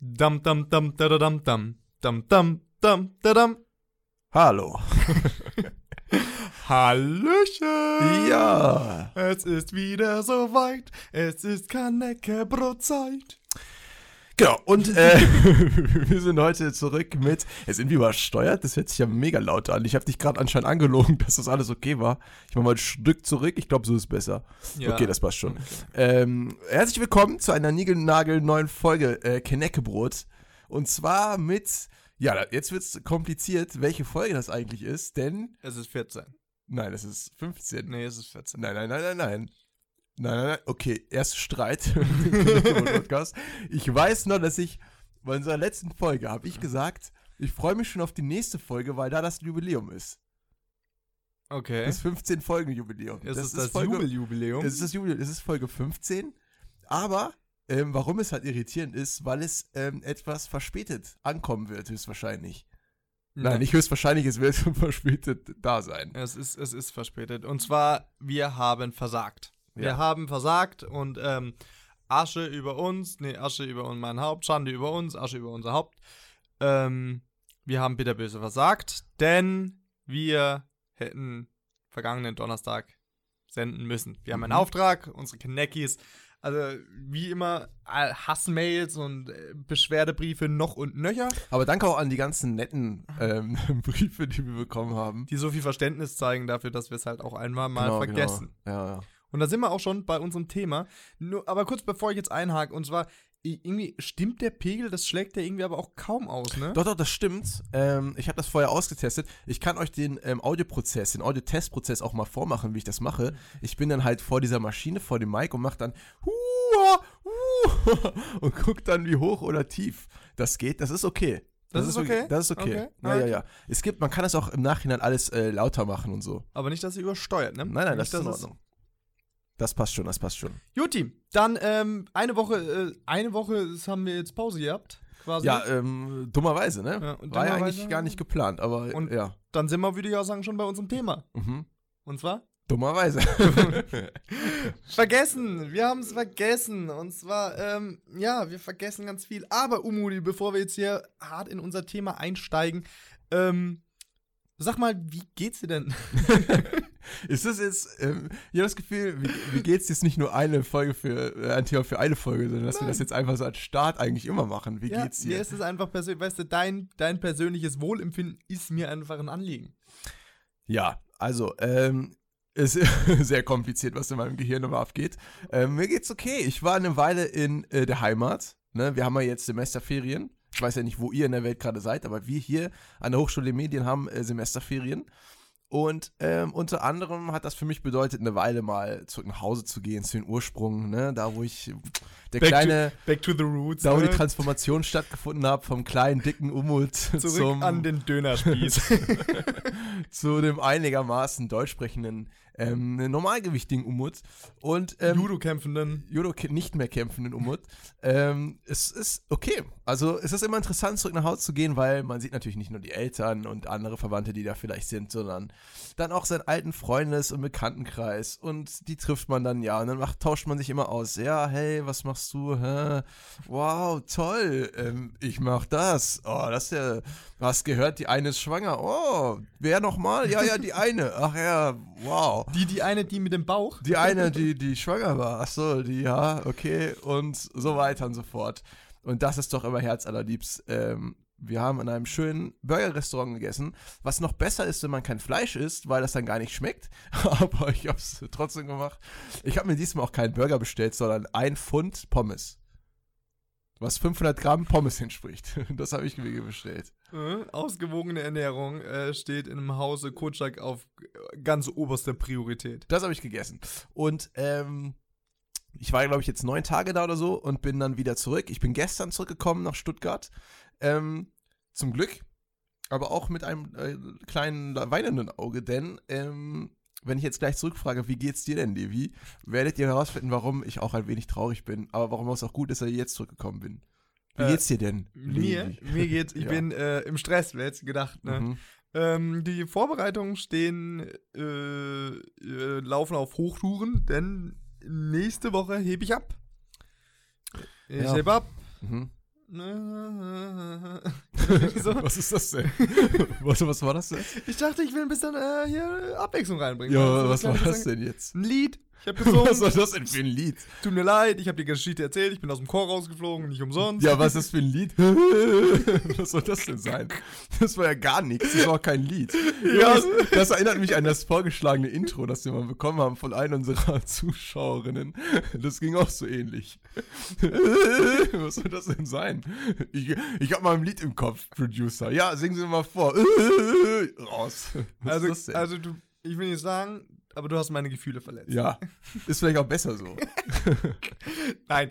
Dam dam dam da da dam dam dam dam dam da dam. Hallo. Hallöchen. Ja. Es ist wieder soweit. Es ist Kanäcke-Brotzeit. Genau, und äh, wir sind heute zurück mit, jetzt sind wir übersteuert, das hört sich ja mega laut an. Ich habe dich gerade anscheinend angelogen, dass das alles okay war. Ich mache mal ein Stück zurück, ich glaube, so ist besser. Ja. Okay, das passt schon. Ähm, herzlich willkommen zu einer niegelnagel neuen Folge äh, Keneckebrot. Und zwar mit, ja, jetzt wird's kompliziert, welche Folge das eigentlich ist, denn, Es ist 14. nein, es ist 15. Nee, es ist 14. Nein, nein, nein, nein, nein. Nein, nein, nein. Okay, erster Streit Podcast. Ich weiß noch, dass ich bei unserer letzten Folge habe ich gesagt, ich freue mich schon auf die nächste Folge, weil da das Jubiläum ist. Okay. Das 15 Folgen Jubiläum. es ist das Folge, Jubeljubiläum. Es ist das Jubiläum, es ist Folge 15, aber ähm, warum es halt irritierend ist, weil es ähm, etwas verspätet ankommen wird, höchstwahrscheinlich. Nein, nicht höchstwahrscheinlich, es wird verspätet da sein. Es ist, es ist verspätet. Und zwar, wir haben versagt. Wir Ja. haben versagt und ähm, Asche über uns, nee, Asche über mein Haupt, Schande über uns, Asche über unser Haupt. Ähm, wir haben bitterböse versagt, denn wir hätten vergangenen Donnerstag senden müssen. Wir haben einen Mhm. Auftrag, unsere Kneckis, also wie immer Hassmails und äh, Beschwerdebriefe noch und nöcher, Aber danke auch an die ganzen netten ähm, Briefe, die wir bekommen haben. die so viel Verständnis zeigen dafür, dass wir es halt auch einmal mal Genau, vergessen. Genau. Ja, ja. Und da sind wir auch schon bei unserem Thema. Nur, aber kurz bevor ich jetzt einhake, und zwar, irgendwie stimmt der Pegel, das schlägt der irgendwie aber auch kaum aus, ne? Doch, doch, das stimmt. Ähm, ich habe das vorher ausgetestet. Ich kann euch den ähm, Audioprozess, den Audiotestprozess auch mal vormachen, wie ich das mache. Ich bin dann halt vor dieser Maschine, vor dem Mic und mache dann Hua, Hua, und guck dann, wie hoch oder tief das geht. Das ist okay. Das ist wirklich- okay? Das ist okay. Okay. Ja, ja, ja. Es gibt, man kann das auch im Nachhinein alles äh, lauter machen und so. Aber nicht, dass sie übersteuert, ne? Nein, nein, nicht, das ist in Ordnung. Das passt schon, das passt schon. Juti, dann ähm, eine Woche, äh, eine Woche das haben wir jetzt Pause gehabt, quasi. Ja, ähm, dummerweise, ne? Ja, und War ja dummerweise- eigentlich gar nicht geplant, aber Und- ja. Dann sind wir, würde ich auch sagen, schon bei unserem Thema. Mhm. Und zwar? Dummerweise. Vergessen! Wir haben es vergessen. Und zwar, ähm, ja, wir vergessen ganz viel. Aber, Umudi, bevor wir jetzt hier hart in unser Thema einsteigen, ähm, sag mal, wie geht's dir denn? Ist das jetzt, ähm, ich habe das Gefühl, wie, wie geht's jetzt nicht nur eine Folge für, äh, ein Thema für eine Folge, sondern dass wir Nein. das jetzt einfach so als Start eigentlich immer machen. Wie geht's Mir dir? ist es einfach persönlich, weißt du, dein, dein persönliches Wohlempfinden ist mir einfach ein Anliegen. Ja, also, ähm, ist sehr kompliziert, was in meinem Gehirn immer abgeht. Ähm, mir geht's okay. Ich war eine Weile in äh, der Heimat. Ne? Wir haben ja jetzt Semesterferien. Ich weiß ja nicht, wo ihr in der Welt gerade seid, aber wir hier an der Hochschule der Medien haben äh, Semesterferien. Und ähm, unter anderem hat das für mich bedeutet, eine Weile mal zurück nach Hause zu gehen, zu den Ursprüngen, ne? da wo ich, der Back kleine, Back to the roots. da wo die ne? Transformation stattgefunden hat, vom kleinen, dicken Umut Zurück zum, an den Dönerspieß. zu dem einigermaßen deutsch sprechenden, ähm, normalgewichtigen Umut. Und ähm, Judo-Kämpfenden. Judo nicht mehr kämpfenden Umut. Ähm, es ist okay. Also es ist immer interessant, zurück nach Hause zu gehen, weil man sieht natürlich nicht nur die Eltern und andere Verwandte, die da vielleicht sind, sondern dann auch seinen alten Freundes- und Bekanntenkreis. Und die trifft man dann ja. Und dann macht, tauscht man sich immer aus. Ja, hey, was machst du? Hä? Wow, toll. Ähm, ich mach das. Oh, das ist ja. Hast gehört, die eine ist schwanger. Oh, wer nochmal? Ja, ja, die eine. Ach ja, wow. Die, die eine, die mit dem Bauch. Die eine, die, die schwanger war. Ach so, die, ja, okay. Und so weiter und so fort. Und das ist doch immer herzallerliebst. Ähm, wir haben in einem schönen Burger-Restaurant gegessen, was noch besser ist, wenn man kein Fleisch isst, weil das dann gar nicht schmeckt. Aber ich habe es trotzdem gemacht. Ich habe mir diesmal auch keinen Burger bestellt, sondern ein Pfund Pommes. Was 500 Gramm Pommes entspricht. Das habe ich mir bestellt. Äh, ausgewogene Ernährung äh, steht in einem Hause Kotschak auf äh, ganz oberster Priorität. Das habe ich gegessen. Und ähm, ich war, glaube ich, jetzt neun Tage da oder so und bin dann wieder zurück. Ich bin gestern zurückgekommen nach Stuttgart. Ähm, zum Glück. Aber auch mit einem äh, kleinen weinenden Auge, denn ähm, wenn ich jetzt gleich zurückfrage, wie geht's dir denn, Levi, werdet ihr herausfinden, warum ich auch ein wenig traurig bin, aber warum es auch gut ist, dass ich jetzt zurückgekommen bin. Wie Äh, geht's dir denn? Mir, Levi? mir geht's, ich Ja. bin äh, im Stress, wer hätte gedacht, ne? Mhm. Ähm, die Vorbereitungen stehen, äh, äh, laufen auf Hochtouren, denn nächste Woche hebe ich ab. Ich Ja. hebe ab. Mhm. so. Was ist das denn? was, was war das denn? Ich dachte, ich will ein bisschen äh, hier Abwechslung reinbringen. Ja, Also, was war das denn jetzt? Ein Lied. Ich Was gesungen. war das denn für ein Lied? Tut mir leid, ich habe die Geschichte erzählt. Ich bin aus dem Chor rausgeflogen, nicht umsonst. Ja, was ist das für ein Lied? was soll das denn sein? Das war ja gar nichts, das war auch kein Lied. Ja. Übrigens, Das erinnert mich an das vorgeschlagene Intro, das wir mal bekommen haben von einer unserer Zuschauerinnen. Das ging auch so ähnlich. Was soll das denn sein? Ich, ich habe mal ein Lied im Kopf, Producer. Ja, singen Sie mal vor. Raus. Was also, ist das denn? also du, ich will nicht sagen, aber du hast meine Gefühle verletzt. ja, ist vielleicht auch besser so. Nein,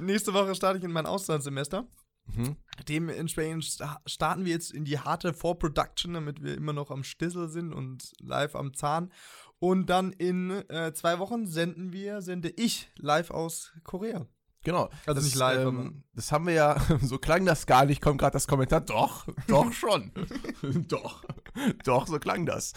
nächste Woche starte ich in mein Auslandssemester. Mhm. Dementsprechend sta- starten wir jetzt in die harte Vorproduction, damit wir immer noch am Stissel sind und live am Zahn. Und dann in äh, zwei Wochen senden wir, sende ich live aus Korea. Genau. Also das, nicht live, ähm, Das haben wir ja, so klang das gar nicht, kommt gerade das Kommentar. Doch, doch schon. doch, doch, so klang das.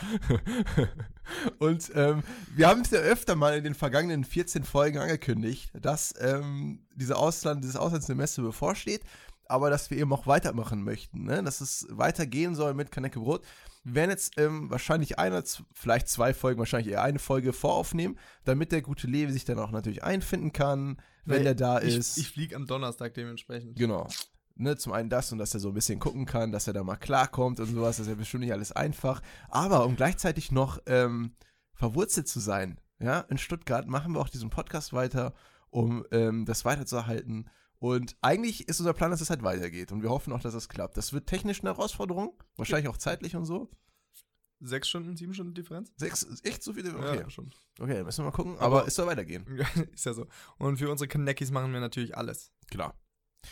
Und ähm, wir haben es ja öfter mal in den vergangenen 14 Folgen angekündigt, dass ähm, diese Ausland, dieses Auslandssemester bevorsteht, aber dass wir eben auch weitermachen möchten, ne? dass es weitergehen soll mit Kanecke Brot. Wir werden jetzt ähm, wahrscheinlich eine, vielleicht zwei Folgen, wahrscheinlich eher eine Folge voraufnehmen, damit der gute Levi sich dann auch natürlich einfinden kann, wenn er da ich, ist. Ich fliege am Donnerstag dementsprechend. Genau. Ne, zum einen das und dass er so ein bisschen gucken kann, dass er da mal klarkommt und sowas. Das ist ja bestimmt nicht alles einfach. Aber um gleichzeitig noch ähm, verwurzelt zu sein, ja, in Stuttgart machen wir auch diesen Podcast weiter, um ähm, das weiterzuerhalten. Und eigentlich ist unser Plan, dass es halt weitergeht. Und wir hoffen auch, dass es klappt. Das wird technisch eine Herausforderung, wahrscheinlich auch zeitlich und so. Sechs Stunden, sieben Stunden Differenz? Sechs, echt so viele? Okay, Ja, schon. okay müssen wir mal gucken. Aber- Aber es soll weitergehen. ist ja so. Und für unsere Kanekis machen wir natürlich alles. Klar.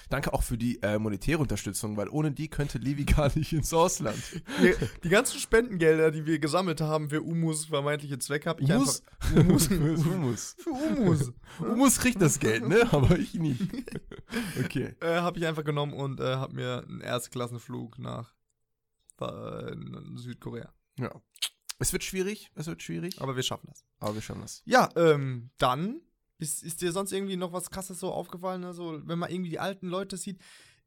Danke auch für die äh, monetäre Unterstützung, weil ohne die könnte Levi gar nicht ins Ausland. Die, die ganzen Spendengelder, die wir gesammelt haben für Umus vermeintliche Zwecke, habe ich Humus? einfach. Humus. Humus. Für Umus. Humus kriegt das Geld, ne? Aber ich nicht. Okay. äh, habe ich einfach genommen und äh, habe mir einen Erstklassenflug nach äh, Südkorea. Ja. Es wird schwierig, es wird schwierig, Aber wir schaffen das. aber wir schaffen das. Ja, ähm, dann ist, ist dir sonst irgendwie noch was krasses so aufgefallen? Ne? So, wenn man irgendwie die alten Leute sieht,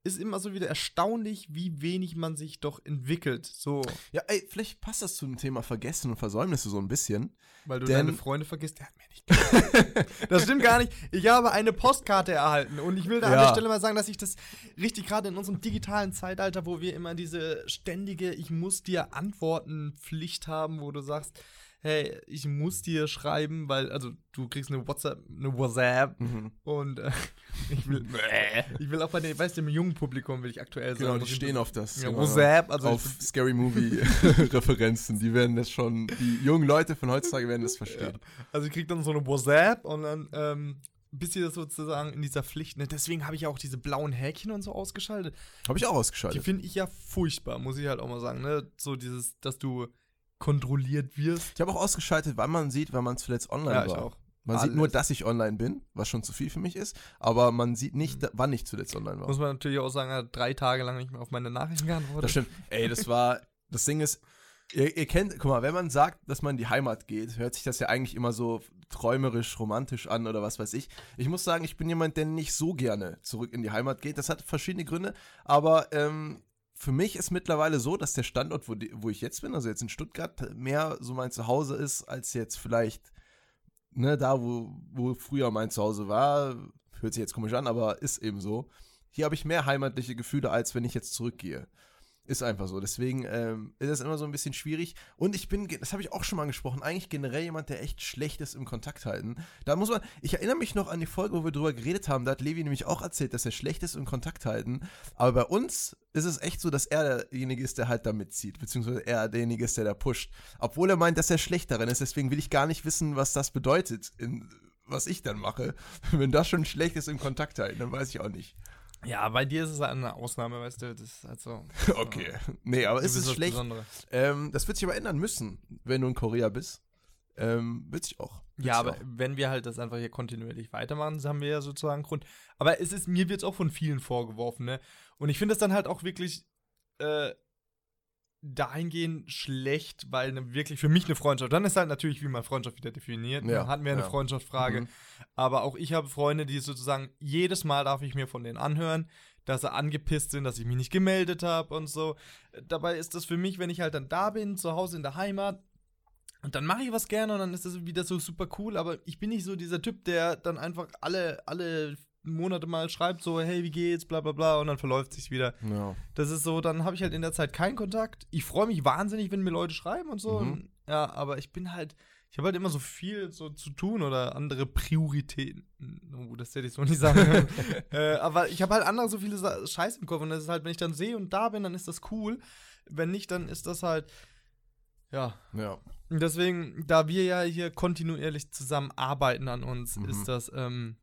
ist immer so wieder erstaunlich, wie wenig man sich doch entwickelt. So, Ja, ey, vielleicht passt das zum Thema Vergessen und Versäumnisse so ein bisschen. weil du Denn- deine Freunde vergisst. Der hat mir nicht. Das stimmt gar nicht. Ich habe eine Postkarte erhalten und ich will da an Ja. der Stelle mal sagen, dass ich das richtig gerade in unserem digitalen Zeitalter, wo wir immer diese ständige Ich muss dir antworten Pflicht haben, wo du sagst, hey, ich muss dir schreiben, weil, also du kriegst eine WhatsApp, eine WhatsApp Mhm. und äh, ich will, ich will auch bei den, weißt du, im jungen Publikum will ich aktuell Genau, sagen. die stehen auf das. ja, genau, WhatsApp, also auf Scary Movie Referenzen. Die werden das schon, die jungen Leute von heutzutage werden das verstehen. Also ich krieg dann so eine WhatsApp und dann ähm, bist du sozusagen in dieser Pflicht. Ne? Deswegen habe ich ja auch diese blauen Häkchen und so ausgeschaltet. Habe ich auch Die ausgeschaltet. finde ich ja furchtbar, muss ich halt auch mal sagen. Ne? So dieses, dass du kontrolliert wirst. Ich habe auch ausgeschaltet, wann man sieht, wenn man zuletzt online Ja, ich war. auch. Man sieht nur, Alles. dass ich online bin, was schon zu viel für mich ist, aber man sieht nicht, da- wann ich zuletzt online war. Muss man natürlich auch sagen, er hat drei Tage lang nicht mehr auf meine Nachrichten geantwortet. Das stimmt. Ey, das war, das Ding ist, ihr, ihr kennt, guck mal, wenn man sagt, dass man in die Heimat geht, hört sich das ja eigentlich immer so träumerisch, romantisch an oder was weiß ich. Ich muss sagen, ich bin jemand, der nicht so gerne zurück in die Heimat geht. Das hat verschiedene Gründe, aber ähm, für mich ist mittlerweile so, dass der Standort, wo, die, wo ich jetzt bin, also jetzt in Stuttgart, mehr so mein Zuhause ist, als jetzt vielleicht ne, da, wo, wo früher mein Zuhause war. Hört sich jetzt komisch an, aber ist eben so. Hier habe ich mehr heimatliche Gefühle, als wenn ich jetzt zurückgehe. Ist einfach so. Deswegen ähm, ist das immer so ein bisschen schwierig. Und ich bin, das habe ich auch schon mal angesprochen, eigentlich generell jemand, der echt schlecht ist im Kontakt halten. Da muss man, ich erinnere mich noch an die Folge, wo wir drüber geredet haben. Da hat Levi nämlich auch erzählt, dass er schlecht ist im Kontakt halten. Aber bei uns ist es echt so, dass er derjenige ist, der halt da mitzieht. Beziehungsweise er derjenige ist, der da pusht. Obwohl er meint, dass er schlecht darin ist. Deswegen will ich gar nicht wissen, was das bedeutet, in, was ich dann mache. Wenn das schon schlecht ist im Kontakt halten, dann weiß ich auch nicht. Ja, bei dir ist es eine Ausnahme, weißt du. Das ist halt so. Okay. Nee, aber ist es was schlecht? Ähm, das wird sich aber ändern müssen, wenn du in Korea bist. Ähm, wird sich auch. Wird Ja, sich aber auch. wenn wir halt das einfach hier kontinuierlich weitermachen, haben wir ja sozusagen Grund. Aber es ist, mir wird es auch von vielen vorgeworfen, ne? Und ich finde es dann halt auch wirklich äh, dahingehend schlecht, weil ne, wirklich für mich eine Freundschaft, dann ist halt natürlich, wie man Freundschaft wieder definiert. Ja, Ja, hatten wir eine ja. Freundschaftsfrage. Mhm. Aber auch ich habe Freunde, die sozusagen jedes Mal darf ich mir von denen anhören, dass sie angepisst sind, dass ich mich nicht gemeldet habe und so. Dabei ist das für mich, wenn ich halt dann da bin, zu Hause in der Heimat, und dann mache ich was gerne und dann ist das wieder so super cool, aber ich bin nicht so dieser Typ, der dann einfach alle, alle Monate mal schreibt, so, hey, wie geht's, bla bla bla, und dann verläuft sich wieder. Ja. Das ist so, dann habe ich halt in der Zeit keinen Kontakt. Ich freue mich wahnsinnig, wenn mir Leute schreiben und so. Mhm. Und, ja, aber ich bin halt, ich habe halt immer so viel so zu tun oder andere Prioritäten. Oh, das hätte ich so nicht sagen können. äh, aber ich habe halt andere so viele Sa Scheiß im Kopf und das ist halt, wenn ich dann sehe und da bin, dann ist das cool. Wenn nicht, dann ist das halt, ja. Ja. Und Deswegen, da wir ja hier kontinuierlich zusammenarbeiten an uns, Mhm. ist das, ähm,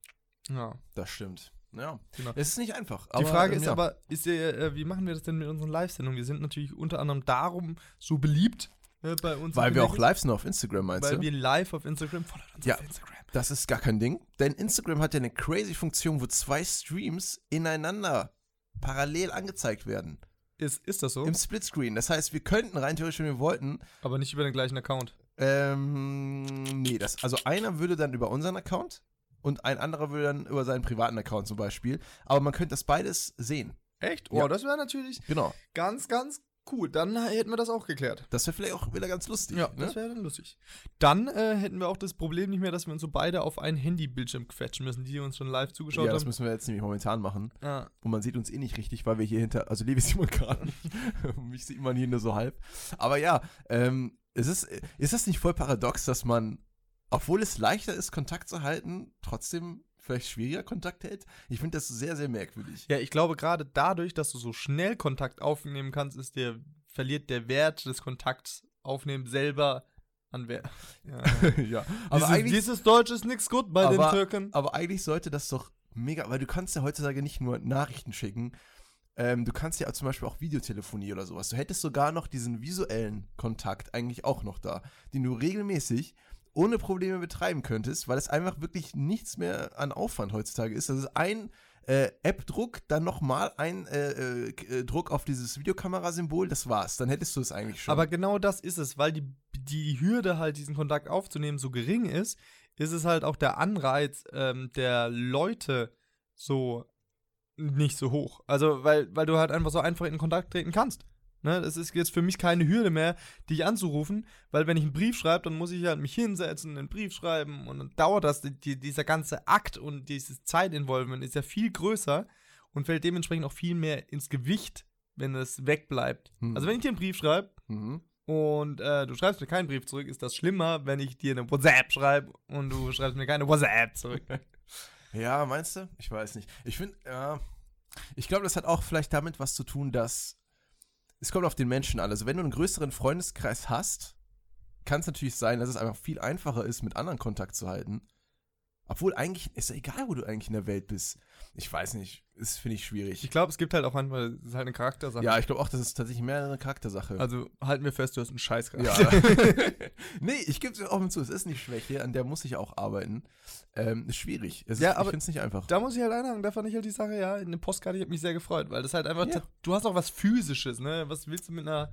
ja. Das stimmt. Ja. Genau. Es ist nicht einfach. Die Frage ähm, ist ja. aber, ist äh, wie machen wir das denn mit unseren Live-Sendungen? Wir sind natürlich unter anderem darum so beliebt äh, bei uns. Weil wir auch live sind auf Instagram, meinst Weil du? wir live auf Instagram, folgt uns Ja. auf Instagram. Das ist gar kein Ding. Denn Instagram hat ja eine crazy Funktion, wo zwei Streams ineinander parallel angezeigt werden. Ist, ist das so? Im Splitscreen. Das heißt, wir könnten rein theoretisch, wenn wir wollten, aber nicht über den gleichen Account. ähm, nee, das, also einer würde dann über unseren Account und ein anderer würde dann über seinen privaten Account zum Beispiel. Aber man könnte das beides sehen. Echt? Oh, Ja. das wäre natürlich Genau. ganz, ganz cool. Dann hätten wir das auch geklärt. Das wäre vielleicht auch wieder ganz lustig. Ja, ne? das wäre dann lustig. Dann äh, hätten wir auch das Problem nicht mehr, dass wir uns so beide auf einen Handybildschirm quetschen müssen, die uns schon live zugeschaut ja, das haben. müssen wir jetzt nämlich momentan machen. Ja. Und man sieht uns eh nicht richtig, weil wir hier hinter, also Levi sieht man gerade nicht. Mich sieht man hier nur so halb. Aber ja, ähm, es ist, ist das nicht voll paradox, dass man, obwohl es leichter ist, Kontakt zu halten, trotzdem vielleicht schwieriger Kontakt hält? Ich finde das sehr, sehr merkwürdig. Ja, ich glaube, gerade dadurch, dass du so schnell Kontakt aufnehmen kannst, ist der, verliert der Wert des Kontakts aufnehmen selber an Wert. Ja. ja. Aber dieses, eigentlich, dieses Deutsch ist nix gut bei den Aber- Türken. aber eigentlich sollte das doch mega, weil du kannst ja heutzutage nicht nur Nachrichten schicken, ähm, du kannst ja zum Beispiel auch Videotelefonie oder sowas. Du hättest sogar noch diesen visuellen Kontakt eigentlich auch noch da, den du regelmäßig ohne Probleme betreiben könntest, weil es einfach wirklich nichts mehr an Aufwand heutzutage ist. Das ist ein äh, App-Druck, dann nochmal ein äh, äh, äh, Druck auf dieses Videokamerasymbol, das war's. Dann hättest du es eigentlich schon. Aber genau das ist es, weil die, die Hürde halt, diesen Kontakt aufzunehmen, so gering ist, ist es halt auch der Anreiz ähm, der Leute so nicht so hoch. Also, weil, weil du halt einfach so einfach in Kontakt treten kannst. Ne, das ist jetzt für mich keine Hürde mehr, dich anzurufen, weil wenn ich einen Brief schreibe, dann muss ich halt mich hinsetzen, einen Brief schreiben und dann dauert das, die, die, dieser ganze Akt und dieses Zeitinvolvement ist ja viel größer und fällt dementsprechend auch viel mehr ins Gewicht, wenn es wegbleibt. Hm. Also wenn ich dir einen Brief schreibe, mhm. und äh, du schreibst mir keinen Brief zurück, ist das schlimmer, wenn ich dir eine WhatsApp schreibe und du schreibst mir keine WhatsApp zurück. Ja, meinst du? Ich weiß nicht. Ich finde, ja. Ich glaube, das hat auch vielleicht damit was zu tun, dass es kommt auf den Menschen an. Also, wenn du einen größeren Freundeskreis hast, kann es natürlich sein, dass es einfach viel einfacher ist, mit anderen Kontakt zu halten. Obwohl eigentlich ist ja egal, wo du eigentlich in der Welt bist. Ich weiß nicht, das finde ich schwierig. Ich glaube, es gibt halt auch manchmal, das ist halt eine Charaktersache. ja, ich glaube auch, das ist tatsächlich mehr eine Charaktersache. Also halten wir fest, du hast einen Scheiß ja. Charakter. nee, ich gebe es auch zu, es ist nicht Schwäche, an der muss ich auch arbeiten. Ähm, ist schwierig. Es Ja, ist, aber ich finde es nicht einfach. Da muss ich halt einhaken, da fand ich halt die Sache, ja, in der Postkarte, ich habe mich sehr gefreut, weil das halt einfach, Ja. du hast auch was Physisches, ne? Was willst du mit einer,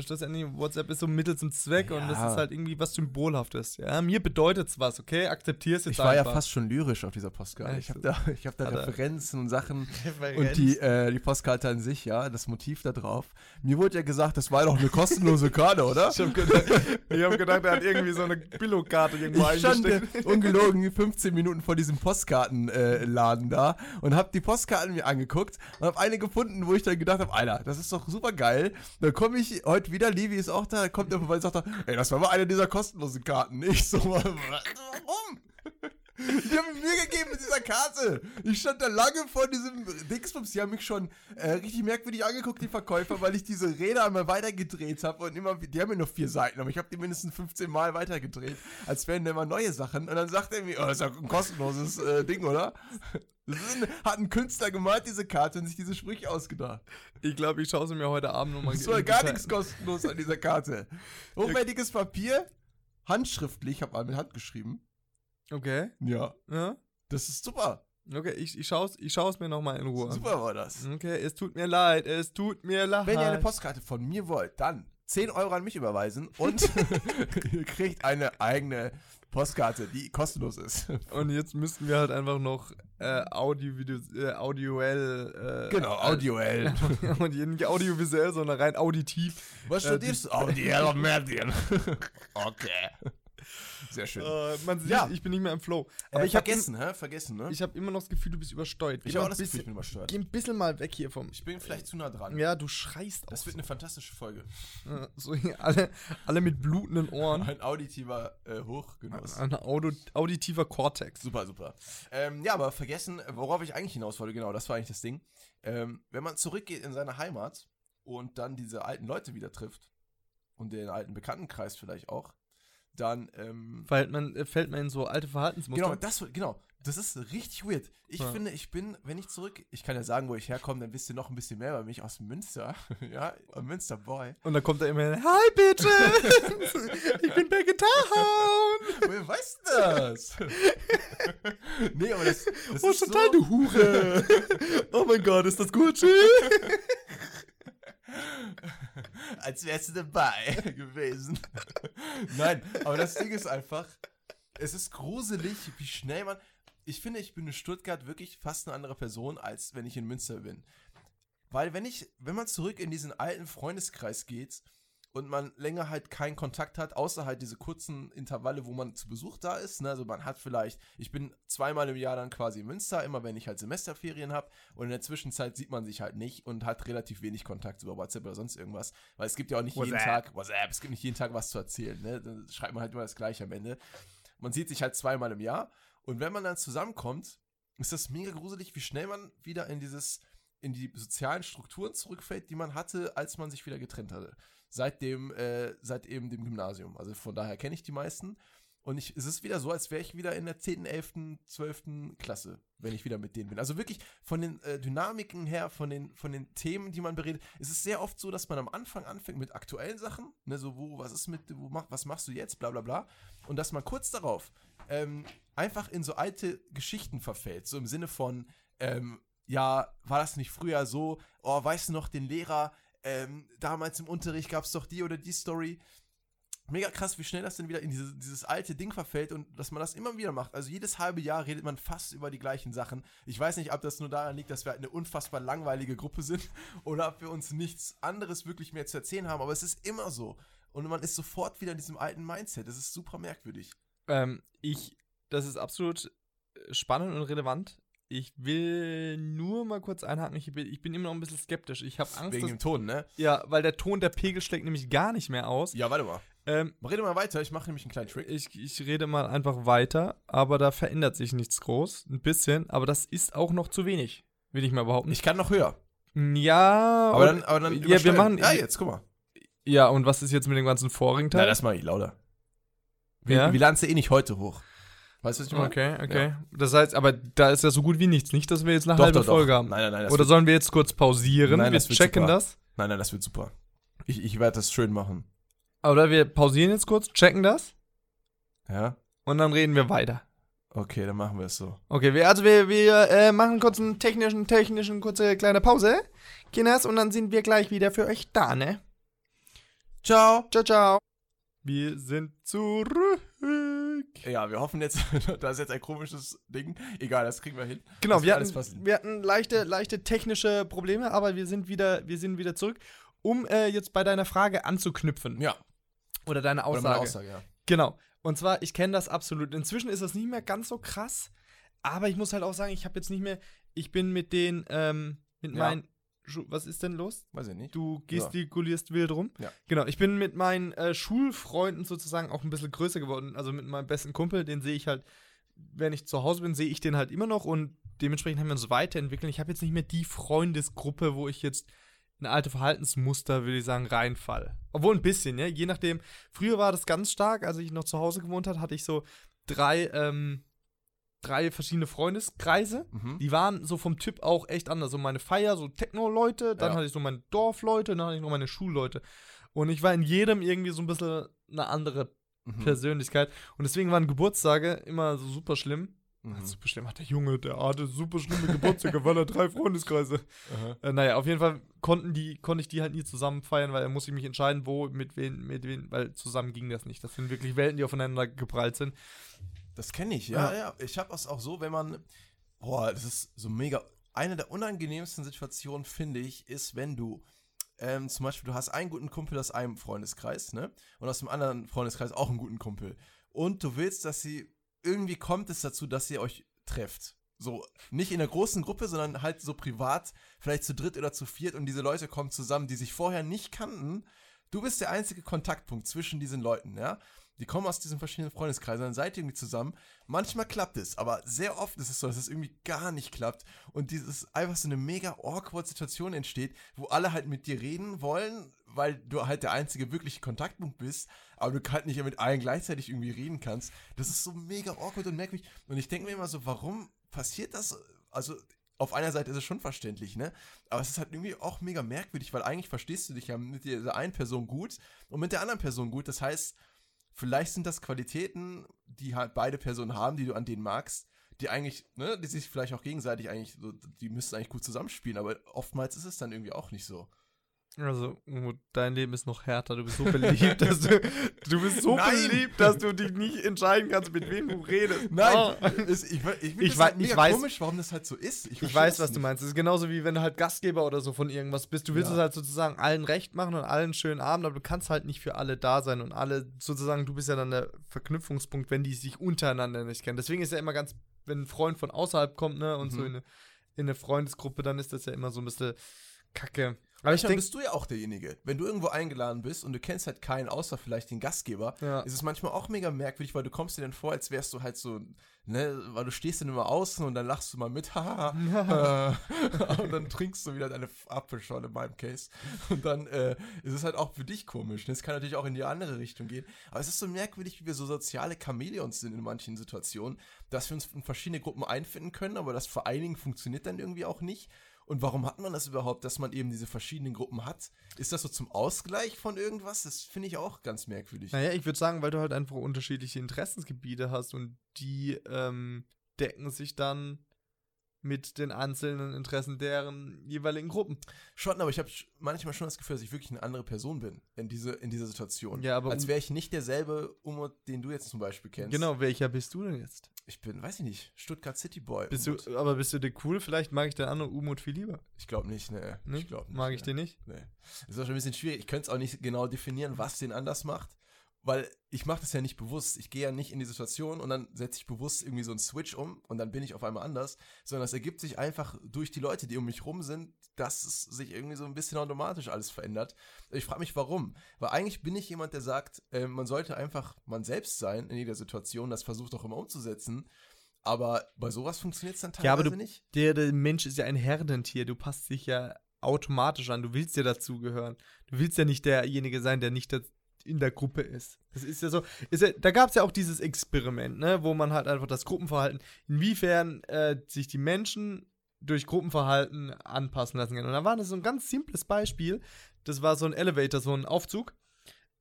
schlussendlich, WhatsApp ist so Mittel zum Zweck und das Ja. ist halt irgendwie was Symbolhaftes. Ja, mir bedeutet's was, okay? Akzeptier's jetzt Ich war ja einfach. fast schon lyrisch auf dieser Postkarte. Ich habe da, ich hab da er- Referenzen und Sachen Referenz. und die, äh, die Postkarte an sich, ja, das Motiv da drauf. Mir wurde ja gesagt, das war doch eine kostenlose Karte, oder? Ich habe gedacht, ich hab gedacht, er hat irgendwie so eine Billo-Karte irgendwo Ich stand äh, ungelogen 15 Minuten vor diesem Postkartenladen äh, da und habe die Postkarten mir angeguckt und habe eine gefunden, wo ich dann gedacht habe, Alter, das ist doch super geil. Dann komme ich heute wieder, Levi ist auch da, kommt er vorbei und sagt, ey, das war mal eine dieser kostenlosen Karten. Ich so, warum? Die haben mir gegeben mit dieser Karte. Ich stand da lange vor diesem Dingsbums. Die haben mich schon äh, richtig merkwürdig angeguckt, die Verkäufer, weil ich diese Räder einmal weitergedreht habe und immer, die haben mir nur vier Seiten, aber ich habe die mindestens 15 Mal weitergedreht, als wären da immer neue Sachen. Und dann sagt er mir, oh, das ist ja ein kostenloses äh, Ding, oder? Das ist ein, hat ein Künstler gemalt, diese Karte, und sich diese Sprüche ausgedacht. Ich glaube, ich schaue sie mir heute Abend nochmal Es war gar nichts kostenlos an dieser Karte. Hochwertiges Papier, handschriftlich, habe mal mit Hand geschrieben. Okay, Ja, ja. das ist super. Okay, ich, ich schaue es ich schau's mir nochmal in Ruhe an. Super war das. Okay, es tut mir leid, es tut mir leid. Wenn ihr eine Postkarte von mir wollt, dann 10 Euro an mich überweisen und ihr kriegt eine eigene Postkarte, die kostenlos ist. Und jetzt müssten wir halt einfach noch äh, Audio, Video, äh, audioell. Äh, Genau, audioell. und nicht audiovisuell, sondern rein auditiv. Was Äh, studierst du? Audielle Medien. okay. Sehr schön. Äh, man sieht, Ja. ich bin nicht mehr im Flow. Aber Aber ich ich habe vergessen, hä? Vergessen, ne? ich hab immer noch das Gefühl, du bist übersteuert. Geh Ich habe auch das ein Gefühl, ich bin bisschen, übersteuert. Geh ein bisschen mal weg hier vom. Ich bin vielleicht zu nah dran. Ja, du schreist Das wird eine fantastische Folge. Äh, so hier alle, alle mit blutenden Ohren. Ein auditiver äh, Hochgenuss. Ein Audio, auditiver Cortex. Super, super. Ähm, ja, aber vergessen, worauf ich eigentlich hinaus wollte, genau, das war eigentlich das Ding. Ähm, wenn man zurückgeht in seine Heimat und dann diese alten Leute wieder trifft und den alten Bekanntenkreis vielleicht auch, dann, ähm, Fällt man, äh, fällt man in so alte Verhaltensmuster. genau, das, genau, das ist richtig weird. Ich Ja. finde, ich bin, wenn ich zurück, ich kann ja sagen, wo ich herkomme, dann wisst ihr noch ein bisschen mehr über mich aus Münster. ja, ein Münster-Boy. Und dann kommt er immer Hi bitte! ich bin back in town! Wer weiß das? nee, aber das, das Oh, ist total, so, du Hure! oh mein Gott, ist das Gucci? Als wärst du dabei gewesen. Nein, aber das Ding ist einfach, es ist gruselig, wie schnell man. Ich finde, ich bin in Stuttgart wirklich fast eine andere Person, als wenn ich in Münster bin. Weil wenn ich, wenn man zurück in diesen alten Freundeskreis geht und man länger halt keinen Kontakt hat, außer halt diese kurzen Intervalle, wo man zu Besuch da ist, ne? also man hat vielleicht, ich bin zweimal im Jahr dann quasi in Münster, immer wenn ich halt Semesterferien habe und in der Zwischenzeit sieht man sich halt nicht und hat relativ wenig Kontakt über WhatsApp oder sonst irgendwas, weil es gibt ja auch nicht jeden WhatsApp. Tag, WhatsApp, es gibt nicht jeden Tag was zu erzählen, ne? dann schreibt man halt immer das gleiche am Ende. Man sieht sich halt zweimal im Jahr und wenn man dann zusammenkommt, ist das mega gruselig, wie schnell man wieder in dieses, in die sozialen Strukturen zurückfällt, die man hatte, als man sich wieder getrennt hatte. Seit dem, äh, seit eben dem Gymnasium. Also von daher kenne ich die meisten. Und ich, es ist wieder so, als wäre ich wieder in der 10., 11., 12. Klasse, wenn ich wieder mit denen bin. Also wirklich von den äh, Dynamiken her, von den, von den Themen, die man beredet. Es ist sehr oft so, dass man am Anfang anfängt mit aktuellen Sachen, ne, so wo, was ist mit, wo mach, was machst du jetzt, bla bla bla. Und dass man kurz darauf ähm, einfach in so alte Geschichten verfällt. So im Sinne von, ähm, ja, war das nicht früher so? Oh, weißt du noch, den Lehrer, ähm, damals im Unterricht gab es doch die oder die Story. Mega krass, wie schnell das denn wieder in diese, dieses alte Ding verfällt und dass man das immer wieder macht. Also jedes halbe Jahr redet man fast über die gleichen Sachen. Ich weiß nicht, ob das nur daran liegt, dass wir halt eine unfassbar langweilige Gruppe sind oder ob wir uns nichts anderes wirklich mehr zu erzählen haben, aber es ist immer so. Und man ist sofort wieder in diesem alten Mindset. Das ist super merkwürdig. Ähm, ich, das ist absolut äh, spannend und relevant. Ich will nur mal kurz einhaken. Ich bin, ich bin immer noch ein bisschen skeptisch. Ich habe Angst, Wegen dass, dem Ton, ne? ja, weil der Ton der Pegel schlägt nämlich gar nicht mehr aus. Ja, warte mal. Ähm, Rede mal weiter, ich mache nämlich einen kleinen Trick. ich, ich rede mal einfach weiter, aber da verändert sich nichts groß. Ein bisschen, aber das ist auch noch zu wenig, will ich mal behaupten. Ich kann noch höher. ja, Aber und- dann, aber dann ja, wir machen. Ja, jetzt, guck mal. Ja, und was ist jetzt mit dem ganzen vorigen Na, das mache ich lauter. Wir, Ja? wir laden es ja eh nicht heute hoch. Weißt du, was ich meine? Okay, okay. Das heißt, aber da ist ja so gut wie nichts. Nicht, dass wir jetzt eine Doch, halbe doch, doch. Folge haben. Nein, nein, nein. Oder sollen wir jetzt kurz pausieren? Nein, wir das wird checken super. das. nein, nein, das wird super. Ich, ich werde das schön machen. Oder wir pausieren jetzt kurz, checken das Ja? und dann reden wir weiter. Okay, dann machen wir es so. Okay, wir, also wir, wir äh, machen kurz einen technischen, technischen, kurze kleine Pause. Kinders, und dann sind wir gleich wieder für euch da, ne? Ciao. Ciao, ciao. Wir sind zurück. Ja, wir hoffen jetzt, da ist jetzt ein komisches Ding. Egal, das kriegen wir hin. Genau, wir hatten, wir hatten leichte, leichte technische Probleme, aber wir sind wieder, wir sind wieder zurück, um äh, jetzt bei deiner Frage anzuknüpfen. Ja, Oder deine oder Aussage. meine Aussage, ja. Genau. Und zwar, ich kenne das absolut. Inzwischen ist das nicht mehr ganz so krass, aber ich muss halt auch sagen, ich habe jetzt nicht mehr, ich bin mit den, ähm, mit Ja. meinen, was ist denn los? Weiß ich nicht. Du gestikulierst wild rum. Ja. Genau, ich bin mit meinen äh, Schulfreunden sozusagen auch ein bisschen größer geworden. Also mit meinem besten Kumpel, den sehe ich halt, wenn ich zu Hause bin, sehe ich den halt immer noch und dementsprechend haben wir uns weiterentwickelt. Ich habe jetzt nicht mehr die Freundesgruppe, wo ich jetzt in alte Verhaltensmuster, würde ich sagen, reinfall. Obwohl ein bisschen, ja. Je nachdem. Früher war das ganz stark, als ich noch zu Hause gewohnt habe, hatte ich so drei, ähm, drei verschiedene Freundeskreise. Mhm. Die waren so vom Typ auch echt anders. So meine Feier, so Techno-Leute, dann Ja. hatte ich so meine Dorfleute, dann hatte ich noch meine Schulleute. Und ich war in jedem irgendwie so ein bisschen eine andere Mhm. Persönlichkeit. Und deswegen waren Geburtstage immer so super schlimm. Mhm. Also bestimmt hat der Junge, der hatte super schlimme Geburtstage, weil er drei Freundeskreise. Äh, naja, auf jeden Fall konnten die, konnte ich die halt nie zusammen feiern, weil er musste ich mich entscheiden, wo, mit wen, mit wen, weil zusammen ging das nicht. Das sind wirklich Welten, die aufeinander geprallt sind. Das kenne ich, ja, Ja. ja. Ich habe es auch so, wenn man, boah, das ist so mega. Eine der unangenehmsten Situationen, finde ich, ist, wenn du ähm, zum Beispiel, du hast einen guten Kumpel aus einem Freundeskreis, ne? Und aus dem anderen Freundeskreis auch einen guten Kumpel. Und du willst, dass sie, irgendwie kommt es dazu, dass ihr euch trefft. So, nicht in einer großen Gruppe, sondern halt so privat, vielleicht zu dritt oder zu viert und diese Leute kommen zusammen, die sich vorher nicht kannten. Du bist der einzige Kontaktpunkt zwischen diesen Leuten, ja? Die kommen aus diesen verschiedenen Freundeskreisen, dann seid ihr irgendwie zusammen. Manchmal klappt es, aber sehr oft ist es so, dass es irgendwie gar nicht klappt und dieses einfach so eine mega awkward Situation entsteht, wo alle halt mit dir reden wollen, weil du halt der einzige wirkliche Kontaktpunkt bist, aber du halt nicht mit allen gleichzeitig irgendwie reden kannst. Das ist so mega awkward und merkwürdig. Und ich denke mir immer so, warum passiert das? Also auf einer Seite ist es schon verständlich, ne? Aber es ist halt irgendwie auch mega merkwürdig, weil eigentlich verstehst du dich ja mit dieser einen Person gut und mit der anderen Person gut. Das heißt, vielleicht sind das Qualitäten, die halt beide Personen haben, die du an denen magst, die eigentlich, ne, die sich vielleicht auch gegenseitig eigentlich, die müssten eigentlich gut zusammenspielen, aber oftmals ist es dann irgendwie auch nicht so. Also, dein Leben ist noch härter. Du bist so beliebt, dass du, du bist so Nein. beliebt, dass du dich nicht entscheiden kannst, mit wem du redest. Nein, Ah. es, ich, ich, ich, Ich halt ich weiß- komisch, warum das halt so ist. Ich versteh weiß, was du nicht. meinst. Es ist genauso wie wenn du halt Gastgeber oder so von irgendwas bist. Du willst Ja. es halt sozusagen allen recht machen und allen schönen Abend, aber du kannst halt nicht für alle da sein und alle sozusagen, du bist ja dann der Verknüpfungspunkt, wenn die sich untereinander nicht kennen. Deswegen ist ja immer ganz, wenn ein Freund von außerhalb kommt, ne, und so Mhm. in eine, in eine Freundesgruppe, dann ist das ja immer so ein bisschen kacke. Aber ich denke, bist du ja auch derjenige. Wenn du irgendwo eingeladen bist und du kennst halt keinen, außer vielleicht den Gastgeber, Ja. ist es manchmal auch mega merkwürdig, weil du kommst dir dann vor, als wärst du halt so, ne, weil du stehst dann immer außen und dann lachst du mal mit, haha, äh, und dann trinkst du wieder deine Apfelschorle in meinem Case. Und dann äh, ist es halt auch für dich komisch. ne? Es kann natürlich auch in die andere Richtung gehen. Aber es ist so merkwürdig, wie wir so soziale Chamäleons sind in manchen Situationen, dass wir uns in verschiedene Gruppen einfinden können, aber das Vereinigen funktioniert dann irgendwie auch nicht. Und warum hat man das überhaupt, dass man eben diese verschiedenen Gruppen hat? Ist das so zum Ausgleich von irgendwas? Das finde ich auch ganz merkwürdig. Naja, ich würde sagen, weil du halt einfach unterschiedliche Interessensgebiete hast und die ähm, decken sich dann mit den einzelnen Interessen deren jeweiligen Gruppen. Schon, aber ich habe manchmal schon das Gefühl, dass ich wirklich eine andere Person bin in, diese, in dieser Situation. Ja, aber Als wäre ich nicht derselbe Umut, den du jetzt zum Beispiel kennst. Genau, welcher bist du denn jetzt? Ich bin, weiß ich nicht, Stuttgart City Boy. Bist Umut. du, aber bist du dir cool? Vielleicht mag ich den anderen Umut viel lieber. Ich glaube nicht, ne. Ne? Ich glaube nicht. mag ich ne. den nicht? Nee. Das ist auch schon ein bisschen schwierig. Ich könnte es auch nicht genau definieren, was den anders macht. Weil ich mache das ja nicht bewusst. Ich gehe ja nicht in die Situation und dann setze ich bewusst irgendwie so einen Switch um und dann bin ich auf einmal anders. Sondern es ergibt sich einfach durch die Leute, die um mich rum sind, dass es sich irgendwie so ein bisschen automatisch alles verändert. Ich frage mich, warum. Weil eigentlich bin ich jemand, der sagt, äh, man sollte einfach man selbst sein in jeder Situation. Das versucht auch immer umzusetzen. Aber bei sowas funktioniert es dann teilweise Ja, aber du- nicht. Der, der Mensch ist ja ein Herdentier. Du passt dich ja automatisch an. Du willst ja dazugehören. Du willst ja nicht derjenige sein, der nicht in der Gruppe ist. Das ist ja so. Ist ja, da gab es ja auch dieses Experiment, ne, wo man halt einfach das Gruppenverhalten, inwiefern äh, sich die Menschen durch Gruppenverhalten anpassen lassen kann. Und da war das so ein ganz simples Beispiel. Das war so ein Elevator, so ein Aufzug.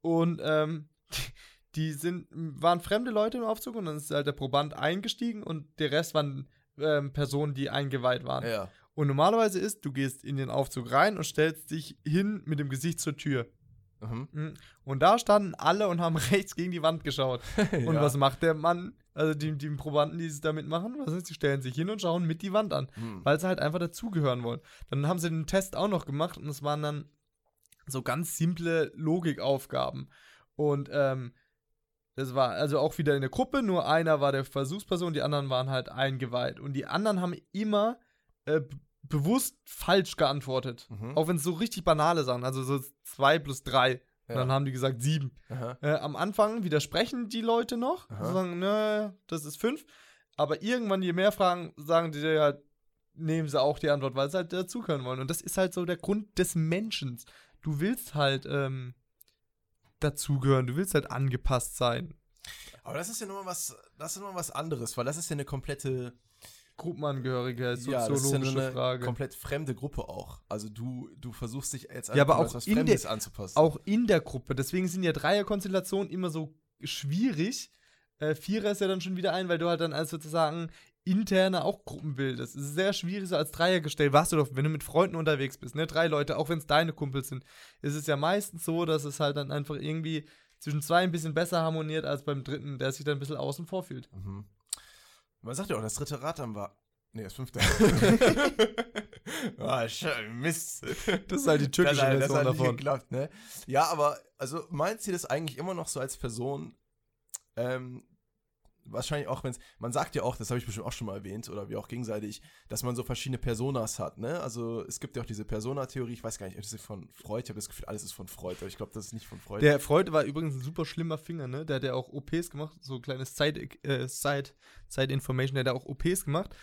Und ähm, die sind, waren fremde Leute im Aufzug und dann ist halt der Proband eingestiegen und der Rest waren ähm, Personen, die eingeweiht waren. Ja. Und normalerweise ist, du gehst in den Aufzug rein und stellst dich hin mit dem Gesicht zur Tür. Mhm. Mhm. Und da standen alle und haben rechts gegen die Wand geschaut. Und Ja. was macht der Mann? Also die, die Probanden, die es damit machen, was ist, die stellen sich hin und schauen mit die Wand an, Hm. weil sie halt einfach dazugehören wollen. Dann haben sie den Test auch noch gemacht und es waren dann so ganz simple Logikaufgaben. Und ähm, das war also auch wieder in der Gruppe, nur einer war der Versuchsperson, die anderen waren halt eingeweiht. Und die anderen haben immer äh, bewusst falsch geantwortet. Mhm. Auch wenn es so richtig banale Sachen, also so zwei plus drei. Und Ja. dann haben die gesagt sieben. Äh, am Anfang widersprechen die Leute noch. Sie sagen, ne, das ist fünf. Aber irgendwann, je mehr Fragen, sagen die halt, nehmen sie auch die Antwort, weil sie halt dazugehören wollen. Und das ist halt so der Grund des Menschen. Du willst halt ähm, dazugehören, du willst halt angepasst sein. Aber das ist ja nochmal was, das ist was anderes, weil das ist ja eine komplette, Gruppenangehörigkeit, ja, das ist ja soziologische eine Frage. komplett fremde Gruppe auch. Also du, du versuchst dich jetzt Ja, aber auch was Fremdes der- anzupassen. Auch in der Gruppe. Deswegen sind ja Dreierkonstellationen immer so schwierig. Äh, Vierer ist ja dann schon wieder ein, weil du halt dann als sozusagen interne auch Gruppen bildest. Es ist sehr schwierig, so als Dreiergestell. Warst du doch, wenn du mit Freunden unterwegs bist, ne? Drei Leute, auch wenn es deine Kumpels sind, ist es ja meistens so, dass es halt dann einfach irgendwie zwischen zwei ein bisschen besser harmoniert als beim dritten, der sich dann ein bisschen außen vor fühlt. Mhm. Man sagt ja auch, das dritte Rad dann war. Nee, das fünfte. ah, schön, Mist. Das ist halt die türkische das, hat- das Version hat nicht davon. geklappt, ne? Ja, aber, also mein Ziel ist eigentlich immer noch so als Person, ähm, wahrscheinlich auch, wenn es, man sagt ja auch, das habe ich bestimmt auch schon mal erwähnt, oder wir auch gegenseitig, dass man so verschiedene Personas hat, ne? Also es gibt ja auch diese Persona-Theorie, ich weiß gar nicht, ob das ist von Freud, ich habe das Gefühl, alles ist von Freud, aber ich glaube, das ist nicht von Freud. Der Freud war übrigens ein super schlimmer Finger, ne? Der hat ja auch OPs gemacht, so kleines Side, äh, Side, Side Information, der hat ja auch OPs gemacht.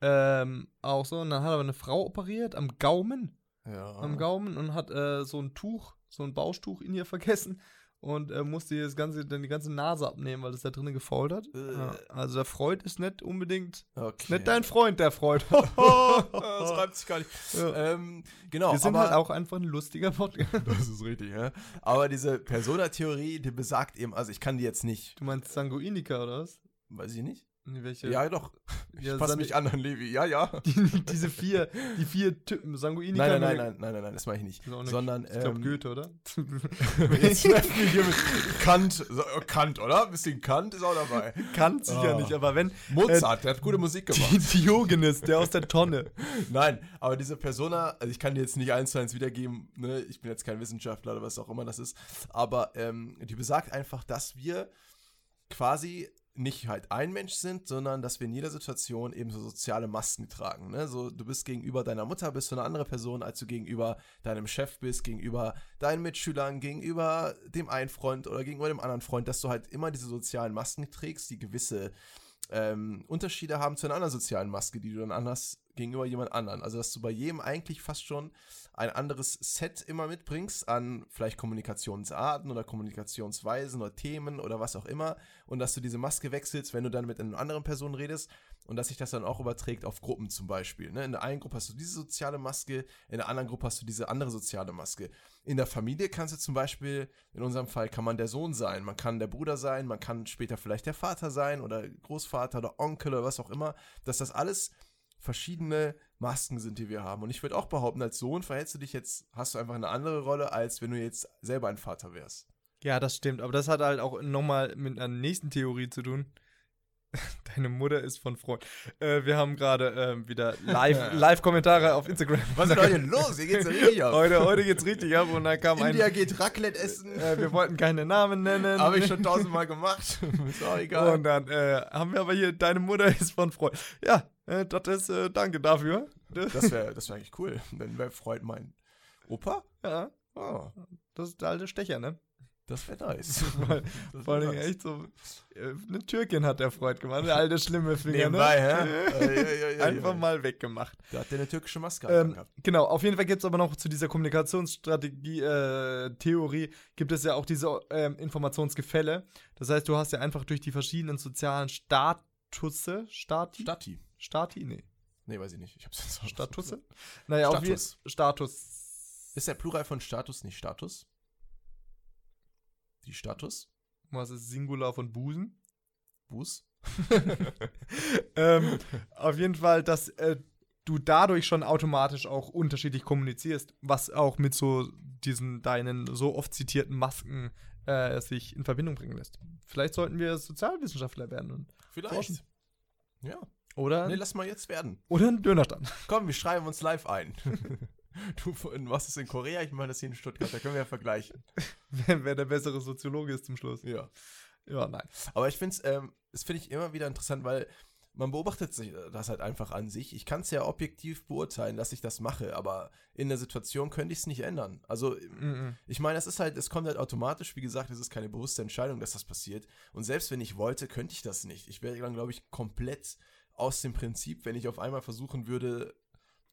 Ähm, auch so, und dann hat er aber eine Frau operiert am Gaumen, ja. am Gaumen und hat äh, so ein Tuch, so ein Bauschtuch in ihr vergessen und äh, musste das ganze, dann die ganze Nase abnehmen, weil das da drinnen gefault hat. Äh. Ja, also der Freud ist nicht unbedingt, okay. nicht dein Freund, der Freud. das reimt sich gar nicht. Ja. Ähm, genau, Wir sind aber halt auch einfach ein lustiger Podcast. Das ist richtig, ja. Aber diese Persona-Theorie, die besagt eben, also ich kann die jetzt nicht, Du meinst Sanguinica, oder was? weiß ich nicht. Welche? Ja, doch. Ich Ja, passe mich an an Levi. Ja, ja. Die, diese vier, die vier Typen, Sanguinica. Nein, nein, nein, nein, nein, nein, nein, das mache ich nicht. Sondern, Ich glaube ähm, Goethe, oder? jetzt treffen wir hier mit Kant. Äh, Kant, oder? Ein bisschen Kant ist auch dabei. Kann sicher Oh. nicht, aber wenn Mozart, der hat gute Musik gemacht. die Diogenes, der aus der Tonne. Nein, aber diese Persona, also ich kann die jetzt nicht eins zu eins wiedergeben, ne? ich bin jetzt kein Wissenschaftler oder was auch immer das ist, aber ähm, die besagt einfach, dass wir quasi nicht halt ein Mensch sind, sondern dass wir in jeder Situation eben so soziale Masken tragen. Ne? So, du bist gegenüber deiner Mutter, bist du eine andere Person, als du gegenüber deinem Chef bist, gegenüber deinen Mitschülern, gegenüber dem einen Freund oder gegenüber dem anderen Freund, dass du halt immer diese sozialen Masken trägst, die gewisse ähm, Unterschiede haben zu einer anderen sozialen Maske, die du dann anders gegenüber jemand anderen. Also, dass du bei jedem eigentlich fast schon ein anderes Set immer mitbringst an vielleicht Kommunikationsarten oder Kommunikationsweisen oder Themen oder was auch immer und dass du diese Maske wechselst, wenn du dann mit einer anderen Person redest und dass sich das dann auch überträgt auf Gruppen zum Beispiel. Ne? In der einen Gruppe hast du diese soziale Maske, in der anderen Gruppe hast du diese andere soziale Maske. In der Familie kannst du zum Beispiel, in unserem Fall kann man der Sohn sein, man kann der Bruder sein, man kann später vielleicht der Vater sein oder Großvater oder Onkel oder was auch immer, dass das alles verschiedene Masken sind, die wir haben. Und ich würde auch behaupten, als Sohn verhältst du dich jetzt, hast du einfach eine andere Rolle, als wenn du jetzt selber ein Vater wärst. Ja, das stimmt, aber das hat halt auch nochmal mit einer nächsten Theorie zu tun. Deine Mutter ist von Freund. Äh, wir haben gerade ähm, wieder Live- Live-Kommentare auf Instagram. Was ist denn heute los? Hier geht's richtig ab. heute, heute geht's richtig ab und da kam ein. India geht Raclette essen. Äh, wir wollten keine Namen nennen. Habe ich schon tausendmal gemacht. ist auch egal. Und dann äh, haben wir aber hier, deine Mutter ist von Freund. Ja, äh, das ist, äh, danke dafür. das wäre das wär eigentlich cool. Dann wäre Freud mein Opa. ja, Oh, das ist der alte Stecher, ne? das wäre nice. Weil, Das vor allem nice. echt so, äh, eine Türkin hat der Freund gemacht, der alte schlimme Finger, Nebenbei, ne? hä? Einfach mal weggemacht. Da hat der eine türkische Maske Ähm, gehabt. genau, auf jeden Fall gibt es aber noch zu dieser Kommunikationsstrategie, äh, Theorie, gibt es ja auch diese ähm, Informationsgefälle. Das heißt, du hast ja einfach durch die verschiedenen sozialen Statusse, Stati? Stati. Stati? Nee. Nee, weiß ich nicht. Ich hab's jetzt auch Statusse? Naja, auf jeden Status. Status. Ist der Plural von Status nicht Status? Die Status? Was ist Singular von Busen? Buß? ähm, auf jeden Fall, dass äh, du dadurch schon automatisch auch unterschiedlich kommunizierst, was auch mit so diesen deinen so oft zitierten Masken äh, sich in Verbindung bringen lässt. Vielleicht sollten wir Sozialwissenschaftler werden. Und, Vielleicht. Forschen. Ja. Oder, Nee, lass mal jetzt werden. oder ein Dönerstand. Komm, wir schreiben uns live ein. du machst es in Korea, ich mache das hier in Stuttgart. Da können wir ja vergleichen. wer, wer der bessere Soziologe ist zum Schluss. Ja. Ja, nein. Aber ich finde es, ähm, das finde ich immer wieder interessant, weil man beobachtet sich das halt einfach an sich. Ich kann es ja objektiv beurteilen, dass ich das mache, aber in der Situation könnte ich es nicht ändern. Also, Mhm. ich meine, es ist halt, es kommt halt automatisch, wie gesagt, es ist keine bewusste Entscheidung, dass das passiert. Und selbst wenn ich wollte, könnte ich das nicht. Ich wäre dann, glaube ich, komplett aus dem Prinzip, wenn ich auf einmal versuchen würde,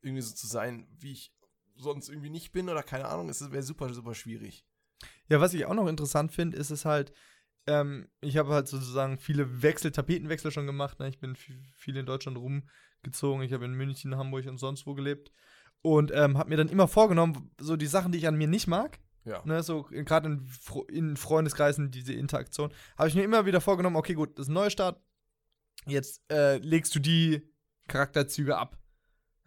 irgendwie so zu sein, wie ich sonst irgendwie nicht bin oder keine Ahnung, es wäre super, super schwierig. Ja, was ich auch noch interessant finde, ist es halt, ähm, ich habe halt sozusagen viele Wechsel, Tapetenwechsel schon gemacht. Ne? Ich bin viel, in Deutschland rumgezogen. Ich habe in München, Hamburg und sonst wo gelebt. Und ähm, habe mir dann immer vorgenommen, so die Sachen, die ich an mir nicht mag, Ja. ne, so gerade in, in Freundeskreisen, diese Interaktion, habe ich mir immer wieder vorgenommen, okay, gut, das ist ein Neustart. Jetzt äh, legst du die Charakterzüge ab.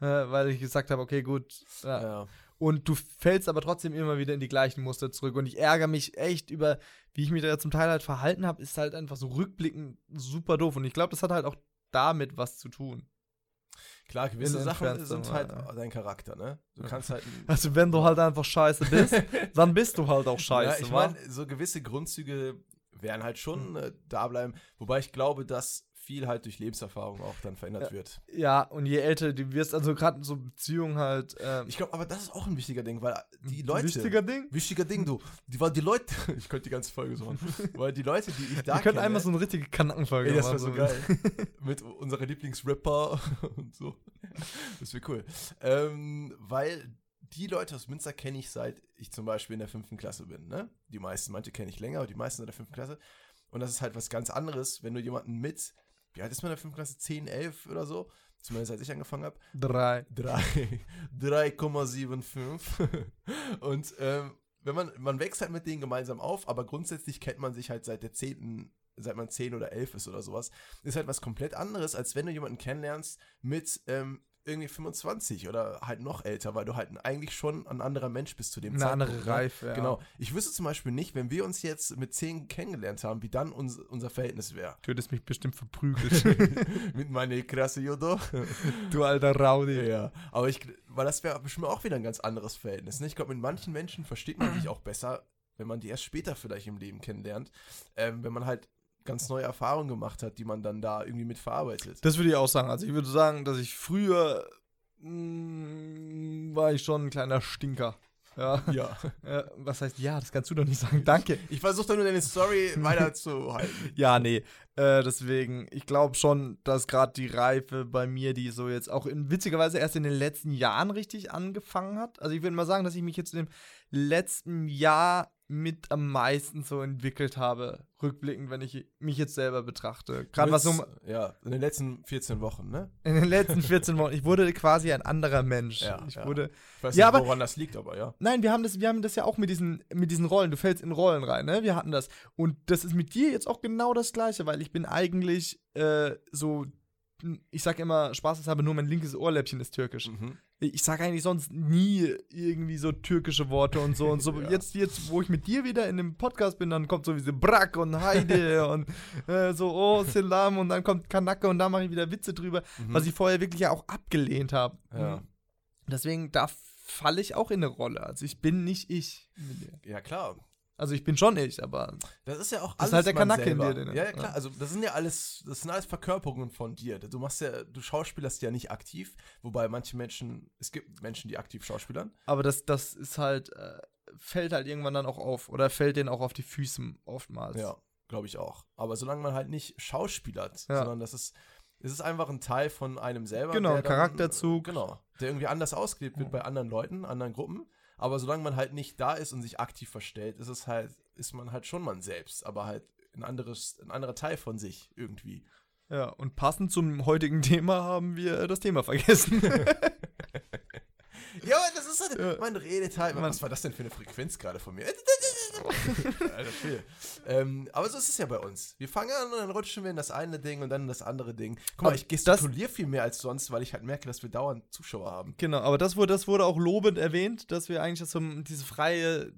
Äh, weil ich gesagt habe, okay, gut. Ja. Ja. Und du fällst aber trotzdem immer wieder in die gleichen Muster zurück. Und ich ärgere mich echt über, wie ich mich da zum Teil halt verhalten habe, ist halt einfach so rückblickend super doof. Und ich glaube, das hat halt auch damit was zu tun. Klar, gewisse Sachen sind halt ja. dein Charakter, ne? Du kannst halt. Also, wenn du halt einfach scheiße bist, dann bist du halt auch scheiße. ja, ich meine, so gewisse Grundzüge werden halt Hm. schon äh, da bleiben. Wobei ich glaube, dass viel halt durch Lebenserfahrung auch dann verändert wird. ja, und je älter du wirst, also gerade so Beziehungen halt. Ähm, Ich glaube, aber das ist auch ein wichtiger Ding, weil die Leute. Wichtiger Ding. Wichtiger Ding, du. Die, weil die Leute. Ich könnte die ganze Folge so machen. weil die Leute, die ich da Wir können einmal so eine richtige Kanackenfolge Ey, das machen. wäre so geil. Mit unserer Lieblingsrapper und so. Das wäre cool. Ähm, weil die Leute aus Münster kenne ich seit ich zum Beispiel in der fünften Klasse bin. Ne? Die meisten, manche kenne ich länger, aber die meisten in der fünften Klasse. Und das ist halt was ganz anderes, wenn du jemanden mit, wie alt ist man in der fünften Klasse? 10, 11 oder so? Zumindest als ich angefangen habe. Drei. 3 3,75. Und ähm, wenn man, man wächst halt mit denen gemeinsam auf, aber grundsätzlich kennt man sich halt seit der 10., seit man 10 oder 11 ist oder sowas. Ist halt was komplett anderes, als wenn du jemanden kennenlernst mit ähm, irgendwie 25 oder halt noch älter, weil du halt eigentlich schon ein anderer Mensch bist zu dem Eine Zeitpunkt. andere ne? Reife. Ja. Genau. Ich wüsste zum Beispiel nicht, wenn wir uns jetzt mit 10 kennengelernt haben, wie dann uns, unser Verhältnis wäre. Du hättest mich bestimmt verprügelt. mit meiner krasse Judo. du alter Rowdy. Ja, aber ich, weil das wäre bestimmt auch wieder ein ganz anderes Verhältnis. Ne? Ich glaube, mit manchen Menschen versteht man sich auch besser, wenn man die erst später vielleicht im Leben kennenlernt. Ähm, wenn man halt ganz neue Erfahrungen gemacht hat, die man dann da irgendwie mit verarbeitet. Das würde ich auch sagen. Also ich würde sagen, dass ich früher mh, war ich schon ein kleiner Stinker. Ja. Ja. Was heißt ja? Das kannst du doch nicht sagen. Danke. Ich versuche da nur deine Story weiterzuhalten. Ja, nee. Äh, deswegen, ich glaube schon, dass gerade die Reife bei mir, die so jetzt auch in, witzigerweise erst in den letzten Jahren richtig angefangen hat. Also ich würde mal sagen, dass ich mich jetzt im letzten Jahr mit am meisten so entwickelt habe, rückblickend, wenn ich mich jetzt selber betrachte. Gerade was so Ja, in den letzten 14 Wochen, ne? in den letzten 14 Wochen, ich wurde quasi ein anderer Mensch. Ja, ich ja. wurde Ich weiß Ja, nicht, aber- woran das liegt, aber ja. Nein, wir haben das, wir haben das ja auch mit diesen, mit diesen Rollen. Du fällst in Rollen rein, ne? Wir hatten das. Und das ist mit dir jetzt auch genau das Gleiche, weil ich bin eigentlich äh, so, ich sag immer, spaßeshalber nur mein linkes Ohrläppchen ist türkisch. Mhm. Ich sag eigentlich sonst nie irgendwie so türkische Worte und so und so. Ja. Jetzt, jetzt, wo ich mit dir wieder in dem Podcast bin, dann kommt so wie so Brack und Heide und äh, so, oh, Selam und dann kommt Kanake und da mache ich wieder Witze drüber, Mhm. was ich vorher wirklich ja auch abgelehnt habe. Ja. Deswegen, da falle ich auch in eine Rolle. Also ich bin nicht ich. Ja, klar. Also ich bin schon ich, aber Das ist ja auch Das ist alles halt der Kanacke in dir, den- Ja, ja, klar. ja. Also das sind ja alles, das sind alles Verkörperungen von dir. Du machst ja, du schauspielerst ja nicht aktiv, wobei manche Menschen, es gibt Menschen, die aktiv schauspielern. aber das, das ist halt, äh, fällt halt irgendwann dann auch auf. Oder fällt denen auch auf die Füße oftmals. Ja, glaube ich auch. Aber solange man halt nicht schauspielert, Ja. sondern das ist, es ist einfach ein Teil von einem selber. Genau, der ein Charakterzug. Genau. Der irgendwie anders ausgelebt wird bei anderen Leuten, anderen Gruppen. Aber solange man halt nicht da ist und sich aktiv verstellt, ist es halt, ist man halt schon man selbst, aber halt ein anderes, ein anderer Teil von sich irgendwie. Ja, und passend zum heutigen Thema haben wir das Thema vergessen. Ja, aber das ist halt, Ja. man redet halt. Man- was war das denn für eine Frequenz gerade von mir? Alter, Phil. ähm, aber so ist es ja bei uns. Wir fangen an und dann rutschen wir in das eine Ding und dann in das andere Ding. Guck mal, Aber ich gestikuliere viel mehr als sonst, weil ich halt merke, dass wir dauernd Zuschauer haben. genau, aber das wurde, das wurde auch lobend erwähnt, dass wir eigentlich das so dieses freie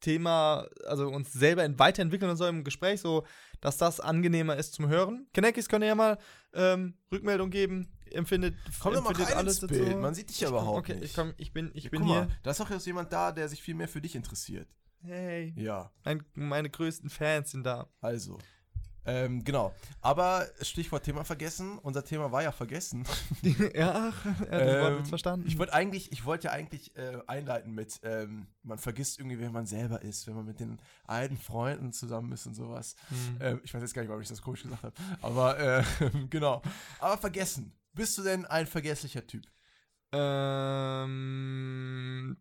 Thema, also uns selber in- weiterentwickeln in so einem Gespräch, so dass das angenehmer ist zum Hören. Kenekis könnt ihr ja mal ähm, Rückmeldung geben. Empfindet, Komm doch mal empfindet rein ins dazu? Bild. Man sieht dich ja überhaupt okay, nicht. ich komm, ich bin, ich Ja, bin hier. Mal, da ist auch jetzt jemand da, der sich viel mehr für dich interessiert. Hey, Ja, mein, meine größten Fans sind da. also. Ähm, genau. Aber Stichwort Thema vergessen. Unser Thema war ja vergessen. ja, er hat das Wort Ähm, jetzt verstanden. Ich wollte eigentlich, ich wollte ja eigentlich äh, einleiten mit, ähm, man vergisst irgendwie, wer man selber ist, wenn man mit den alten Freunden zusammen ist und sowas. Hm. Ähm, ich weiß jetzt gar nicht, warum ich das komisch gesagt habe. Aber äh, genau. Aber vergessen. Bist du denn ein vergesslicher Typ? Ähm.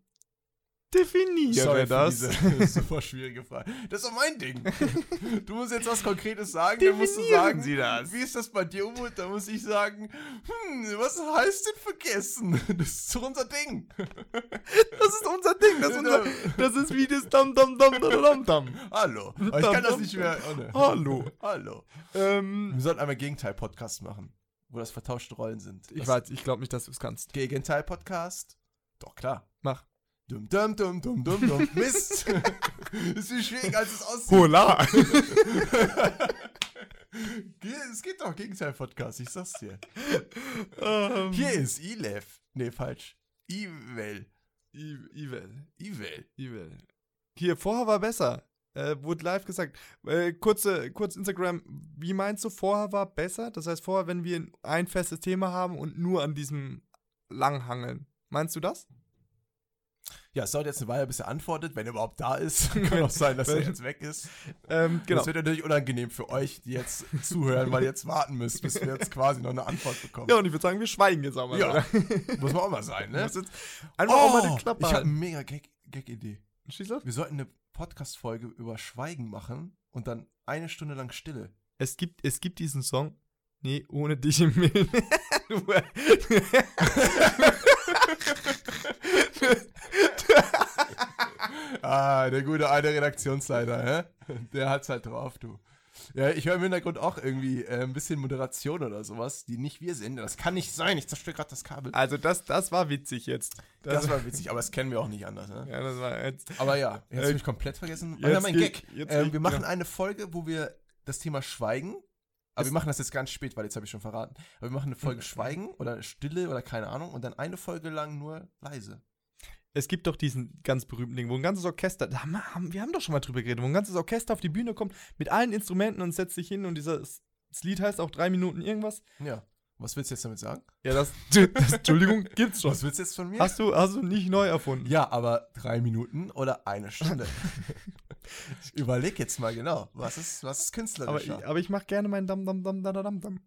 Definiere Sorry das. Diese super schwierige Frage. Das ist doch mein Ding. Du musst jetzt was Konkretes sagen, dann musst du Definieren sagen, Sie das. Wie ist das bei dir, Umut? Da muss ich sagen, hm, was heißt denn vergessen? Das ist doch unser Ding. Das ist unser Ding. Das ist unser, Genau. Das ist wie das Dam Dam Dam Dam Dam Dam. Hallo. Aber ich kann das nicht mehr. Oh, ne. Hallo. Hallo. Ähm, Wir sollten einmal Gegenteil-Podcast machen, wo das vertauschte Rollen sind. ich das weiß, ich glaube nicht, dass du es kannst. Gegenteil-Podcast? Doch, klar. Mach. Dum dum dum dum dum dum. Mist. ist viel schwieriger, als es aussieht. Hola. Es geht doch Gegenteil-Podcast, ich sag's dir. ähm, Hier ist Ilev. Nee, falsch. Ivel. Ivel. Ivel. Ivel. Hier, vorher war besser. Äh, wurde live gesagt. Äh, kurze, kurz Instagram. Wie meinst du, vorher war besser? Das heißt, vorher, wenn wir ein festes Thema haben und nur an diesem langhangeln. Meinst du das? Ja, es dauert jetzt eine Weile, bis er antwortet, wenn er überhaupt da ist. Kann auch sein, dass er jetzt weg ist. Ähm, genau. Das wird natürlich unangenehm für euch, die jetzt zuhören, weil ihr jetzt warten müsst, bis wir jetzt quasi noch eine Antwort bekommen. Ja, und ich würde sagen, wir schweigen jetzt auch mal. Ja. Muss man auch mal sein, ne? Einfach auch mal die Oh, Klappe ich habe eine mega Gag- Gag-Idee. Schieß los. wir sollten eine Podcast-Folge über Schweigen machen und dann eine Stunde lang Stille. Es gibt, es gibt diesen Song. Nee, ohne dich im Millen. Ah, der gute alte Redaktionsleiter, hä? Der hat's halt drauf, du. Ja, ich höre im Hintergrund auch irgendwie äh, ein bisschen Moderation oder sowas, die nicht wir sind. Das kann nicht sein, ich zerstöre gerade das Kabel. also, das, das war witzig jetzt. Das war witzig, aber das kennen wir auch nicht anders, ne? ja, das war jetzt. Aber ja, jetzt Äh, habe ich komplett vergessen. jetzt Ja, mein Gag. jetzt Ähm, wir machen ja. eine Folge, wo wir das Thema Schweigen, aber wir machen das jetzt ganz spät, weil jetzt habe ich schon verraten. Aber wir machen eine Folge Schweigen oder Stille oder keine Ahnung und dann eine Folge lang nur leise. Es gibt doch diesen ganz berühmten Ding, wo ein ganzes Orchester, da haben, wir- haben, doch schon mal drüber geredet, wo ein ganzes Orchester auf die Bühne kommt mit allen Instrumenten und setzt sich hin und dieses Lied heißt auch drei Minuten irgendwas. Ja. Was willst du jetzt damit sagen? Ja, das, das Entschuldigung, gibt's schon. Was willst du jetzt von mir? Hast du, hast du nicht neu erfunden. Ja, aber drei Minuten oder eine Stunde. Überleg jetzt mal genau, was ist, was ist aber, künstlerischer? ich, aber ich mach gerne meinen Dam Dam Dam Dam Dam Dam.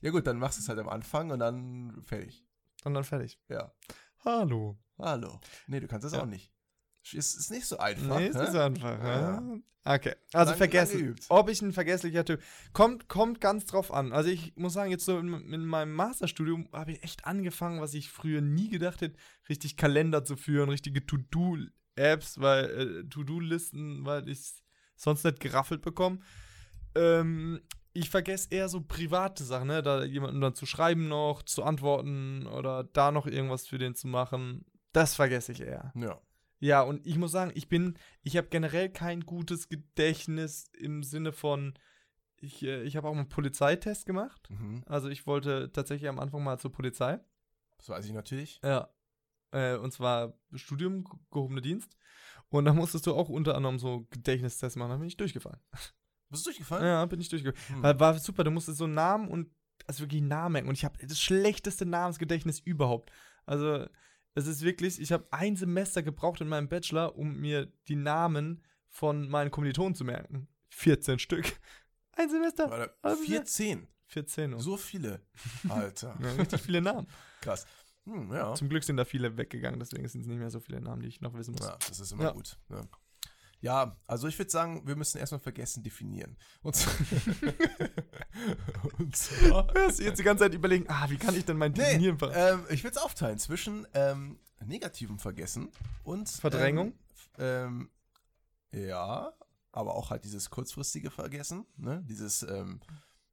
ja gut, dann machst du es halt am Anfang und dann fertig. Und dann fertig. Ja. Hallo. Hallo. Nee, du kannst das Ja. auch nicht. Ist, ist nicht so einfach. Nee, ist nicht so einfach. Ja. Okay, also Lang- vergessen. lang. Ob ich ein vergesslicher Typ. Kommt, kommt ganz drauf an. Also ich muss sagen, jetzt so in, in meinem Masterstudium habe ich echt angefangen, was ich früher nie gedacht hätte, richtig Kalender zu führen, richtige To-Do-Apps, weil äh, To-Do-Listen, weil ich sonst nicht geraffelt bekomme. Ähm, ich vergesse eher so private Sachen, ne? Da jemandem dann zu schreiben noch, zu antworten oder da noch irgendwas für den zu machen. Das vergesse ich eher. Ja. Ja, und ich muss sagen, ich bin, ich habe generell kein gutes Gedächtnis im Sinne von, ich, äh, ich habe auch einen Polizeitest gemacht. Mhm. Also ich wollte tatsächlich am Anfang mal zur Polizei. Das weiß ich natürlich. Ja. Äh, und zwar Studium, ge- gehobene Dienst. Und da musstest du auch unter anderem so Gedächtnistests machen. Da bin ich durchgefallen. Bist du durchgefallen? Ja, bin ich durchgefallen. Hm. Weil war super, du musstest so einen Namen und also wirklich einen Namen. Und ich habe das schlechteste Namensgedächtnis überhaupt. Also, es ist wirklich, ich habe ein Semester gebraucht in meinem Bachelor, um mir die Namen von meinen Kommilitonen zu merken. 14 Stück. Ein Semester. Warte, Also, 14. 14. und- So viele. Alter. Ja, richtig viele Namen. Krass. Hm, ja. Zum Glück sind da viele weggegangen, deswegen sind es nicht mehr so viele Namen, die ich noch wissen muss. ja. Das ist immer Ja. gut. Ja. Ja, also ich würde sagen, wir müssen erstmal vergessen definieren. Und, Und zwar. Hörst du jetzt die ganze Zeit überlegen, ah, wie kann ich denn mein Nee, Definieren ver ähm, ich würde es aufteilen zwischen ähm, negativem Vergessen und Verdrängung? Ähm, ähm, ja, aber auch halt dieses kurzfristige Vergessen, ne? Dieses, ähm,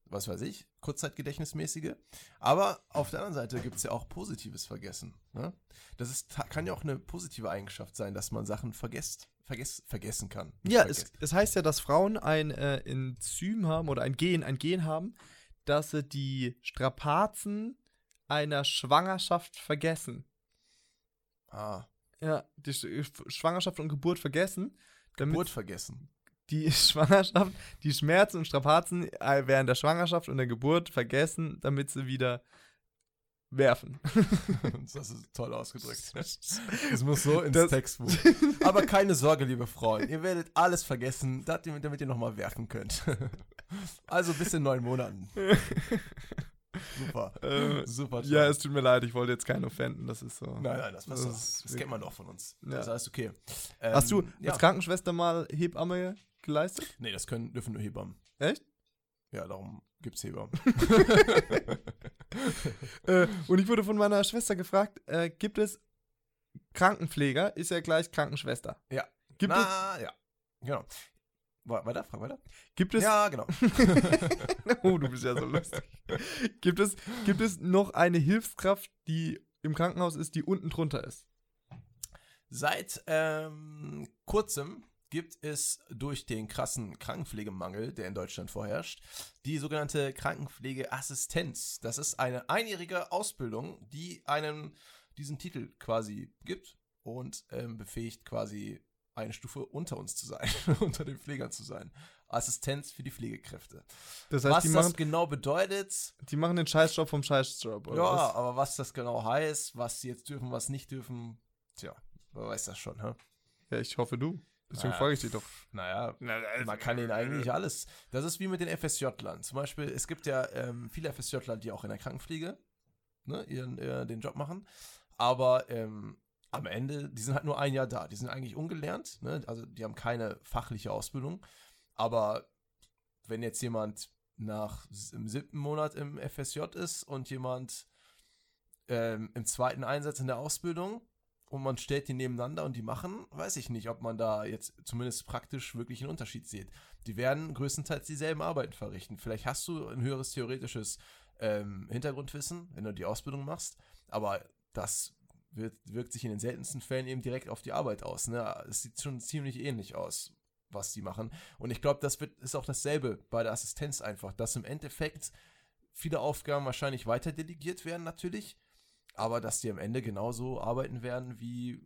was weiß ich, Kurzzeitgedächtnismäßige. Aber auf der anderen Seite gibt es ja auch positives Vergessen. Ne? Das ist, kann ja auch eine positive Eigenschaft sein, dass man Sachen vergesst, vergess, vergessen kann. Ja, es, es heißt ja, dass Frauen ein äh, Enzym haben oder ein Gen, ein Gen haben, dass sie die Strapazen einer Schwangerschaft vergessen. ah, Ja, die Sch Schwangerschaft und Geburt vergessen, Geburt vergessen. die Schwangerschaft, die Schmerzen und Strapazen äh, während der Schwangerschaft und der Geburt vergessen, damit sie wieder werfen. das ist toll ausgedrückt. Es muss so ins Das- Textbuch. Aber keine Sorge, liebe Frauen. Ihr werdet alles vergessen, damit ihr- nochmal werfen könnt. Also bis in neun Monaten. Super. Äh, Super. toll. ja, es tut mir leid, ich wollte jetzt keinen offenden, das ist so. nein, nein, das, Das ist das kennt man doch von uns. Ja. Das heißt, okay. Hast du Ähm, als ja. Krankenschwester mal Hebamme geleistet? Nee, das können, dürfen nur Hebammen. Echt? Ja, darum gibt's Hebammen. Äh, und ich wurde von meiner Schwester gefragt, äh, gibt es Krankenpfleger, ist ja gleich Krankenschwester. Ja. Gibt, es, Na, ja. Genau. Weiter, frag weiter. gibt es Ja, genau. oh, du bist ja so lustig. Gibt es, gibt es noch eine Hilfskraft, die im Krankenhaus ist, die unten drunter ist? Seit ähm, kurzem gibt es durch den krassen Krankenpflegemangel, der in Deutschland vorherrscht, die sogenannte Krankenpflegeassistenz. Das ist eine einjährige Ausbildung, die einem diesen Titel quasi gibt und ähm, befähigt quasi eine Stufe unter uns zu sein, unter den Pflegern zu sein. Assistenz für die Pflegekräfte. Das heißt, was das machen, genau bedeutet, die machen den Scheißjob vom Scheißjob, oder ja, was? aber was das genau heißt, was sie jetzt dürfen, was nicht dürfen, tja, wer weiß das schon, hä? Ja, ich hoffe du. Deswegen Na, frage ich dich doch. Naja, man kann ihnen eigentlich alles. Das ist wie mit den FSJ-Lern. Zum Beispiel, es gibt ja ähm, viele FSJ-Ler, die auch in der Krankenpflege ne, ihren, äh, den Job machen. Aber ähm, am Ende, die sind halt nur ein Jahr da. Die sind eigentlich ungelernt. Ne? Also die haben keine fachliche Ausbildung. Aber wenn jetzt jemand nach im siebten Monat im FSJ ist und jemand ähm, im zweiten Einsatz in der Ausbildung und man stellt die nebeneinander und die machen, weiß ich nicht, ob man da jetzt zumindest praktisch wirklich einen Unterschied sieht. Die werden größtenteils dieselben Arbeiten verrichten. Vielleicht hast du ein höheres theoretisches ähm, Hintergrundwissen, wenn du die Ausbildung machst, aber das wird, wirkt sich in den seltensten Fällen eben direkt auf die Arbeit aus. Ne? Es sieht schon ziemlich ähnlich aus, was die machen. Und ich glaube, das wird, ist auch dasselbe bei der Assistenz einfach, dass im Endeffekt viele Aufgaben wahrscheinlich weiter delegiert werden natürlich, aber dass die am Ende genauso arbeiten werden wie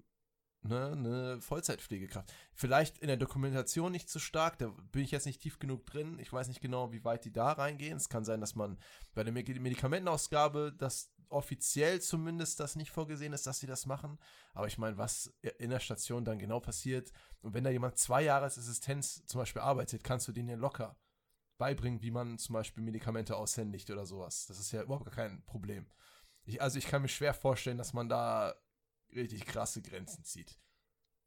ne, eine Vollzeitpflegekraft. Vielleicht in der Dokumentation nicht so stark, da bin ich jetzt nicht tief genug drin. Ich weiß nicht genau, wie weit die da reingehen. Es kann sein, dass man bei der Medi- Medikamentenausgabe, dass offiziell zumindest das nicht vorgesehen ist, dass sie das machen. Aber ich meine, was in der Station dann genau passiert und wenn da jemand zwei Jahre als Assistenz zum Beispiel arbeitet, kannst du denen ja locker beibringen, wie man zum Beispiel Medikamente aushändigt oder sowas. Das ist ja überhaupt gar kein Problem. Ich, also ich kann mir schwer vorstellen, dass man da richtig krasse Grenzen zieht.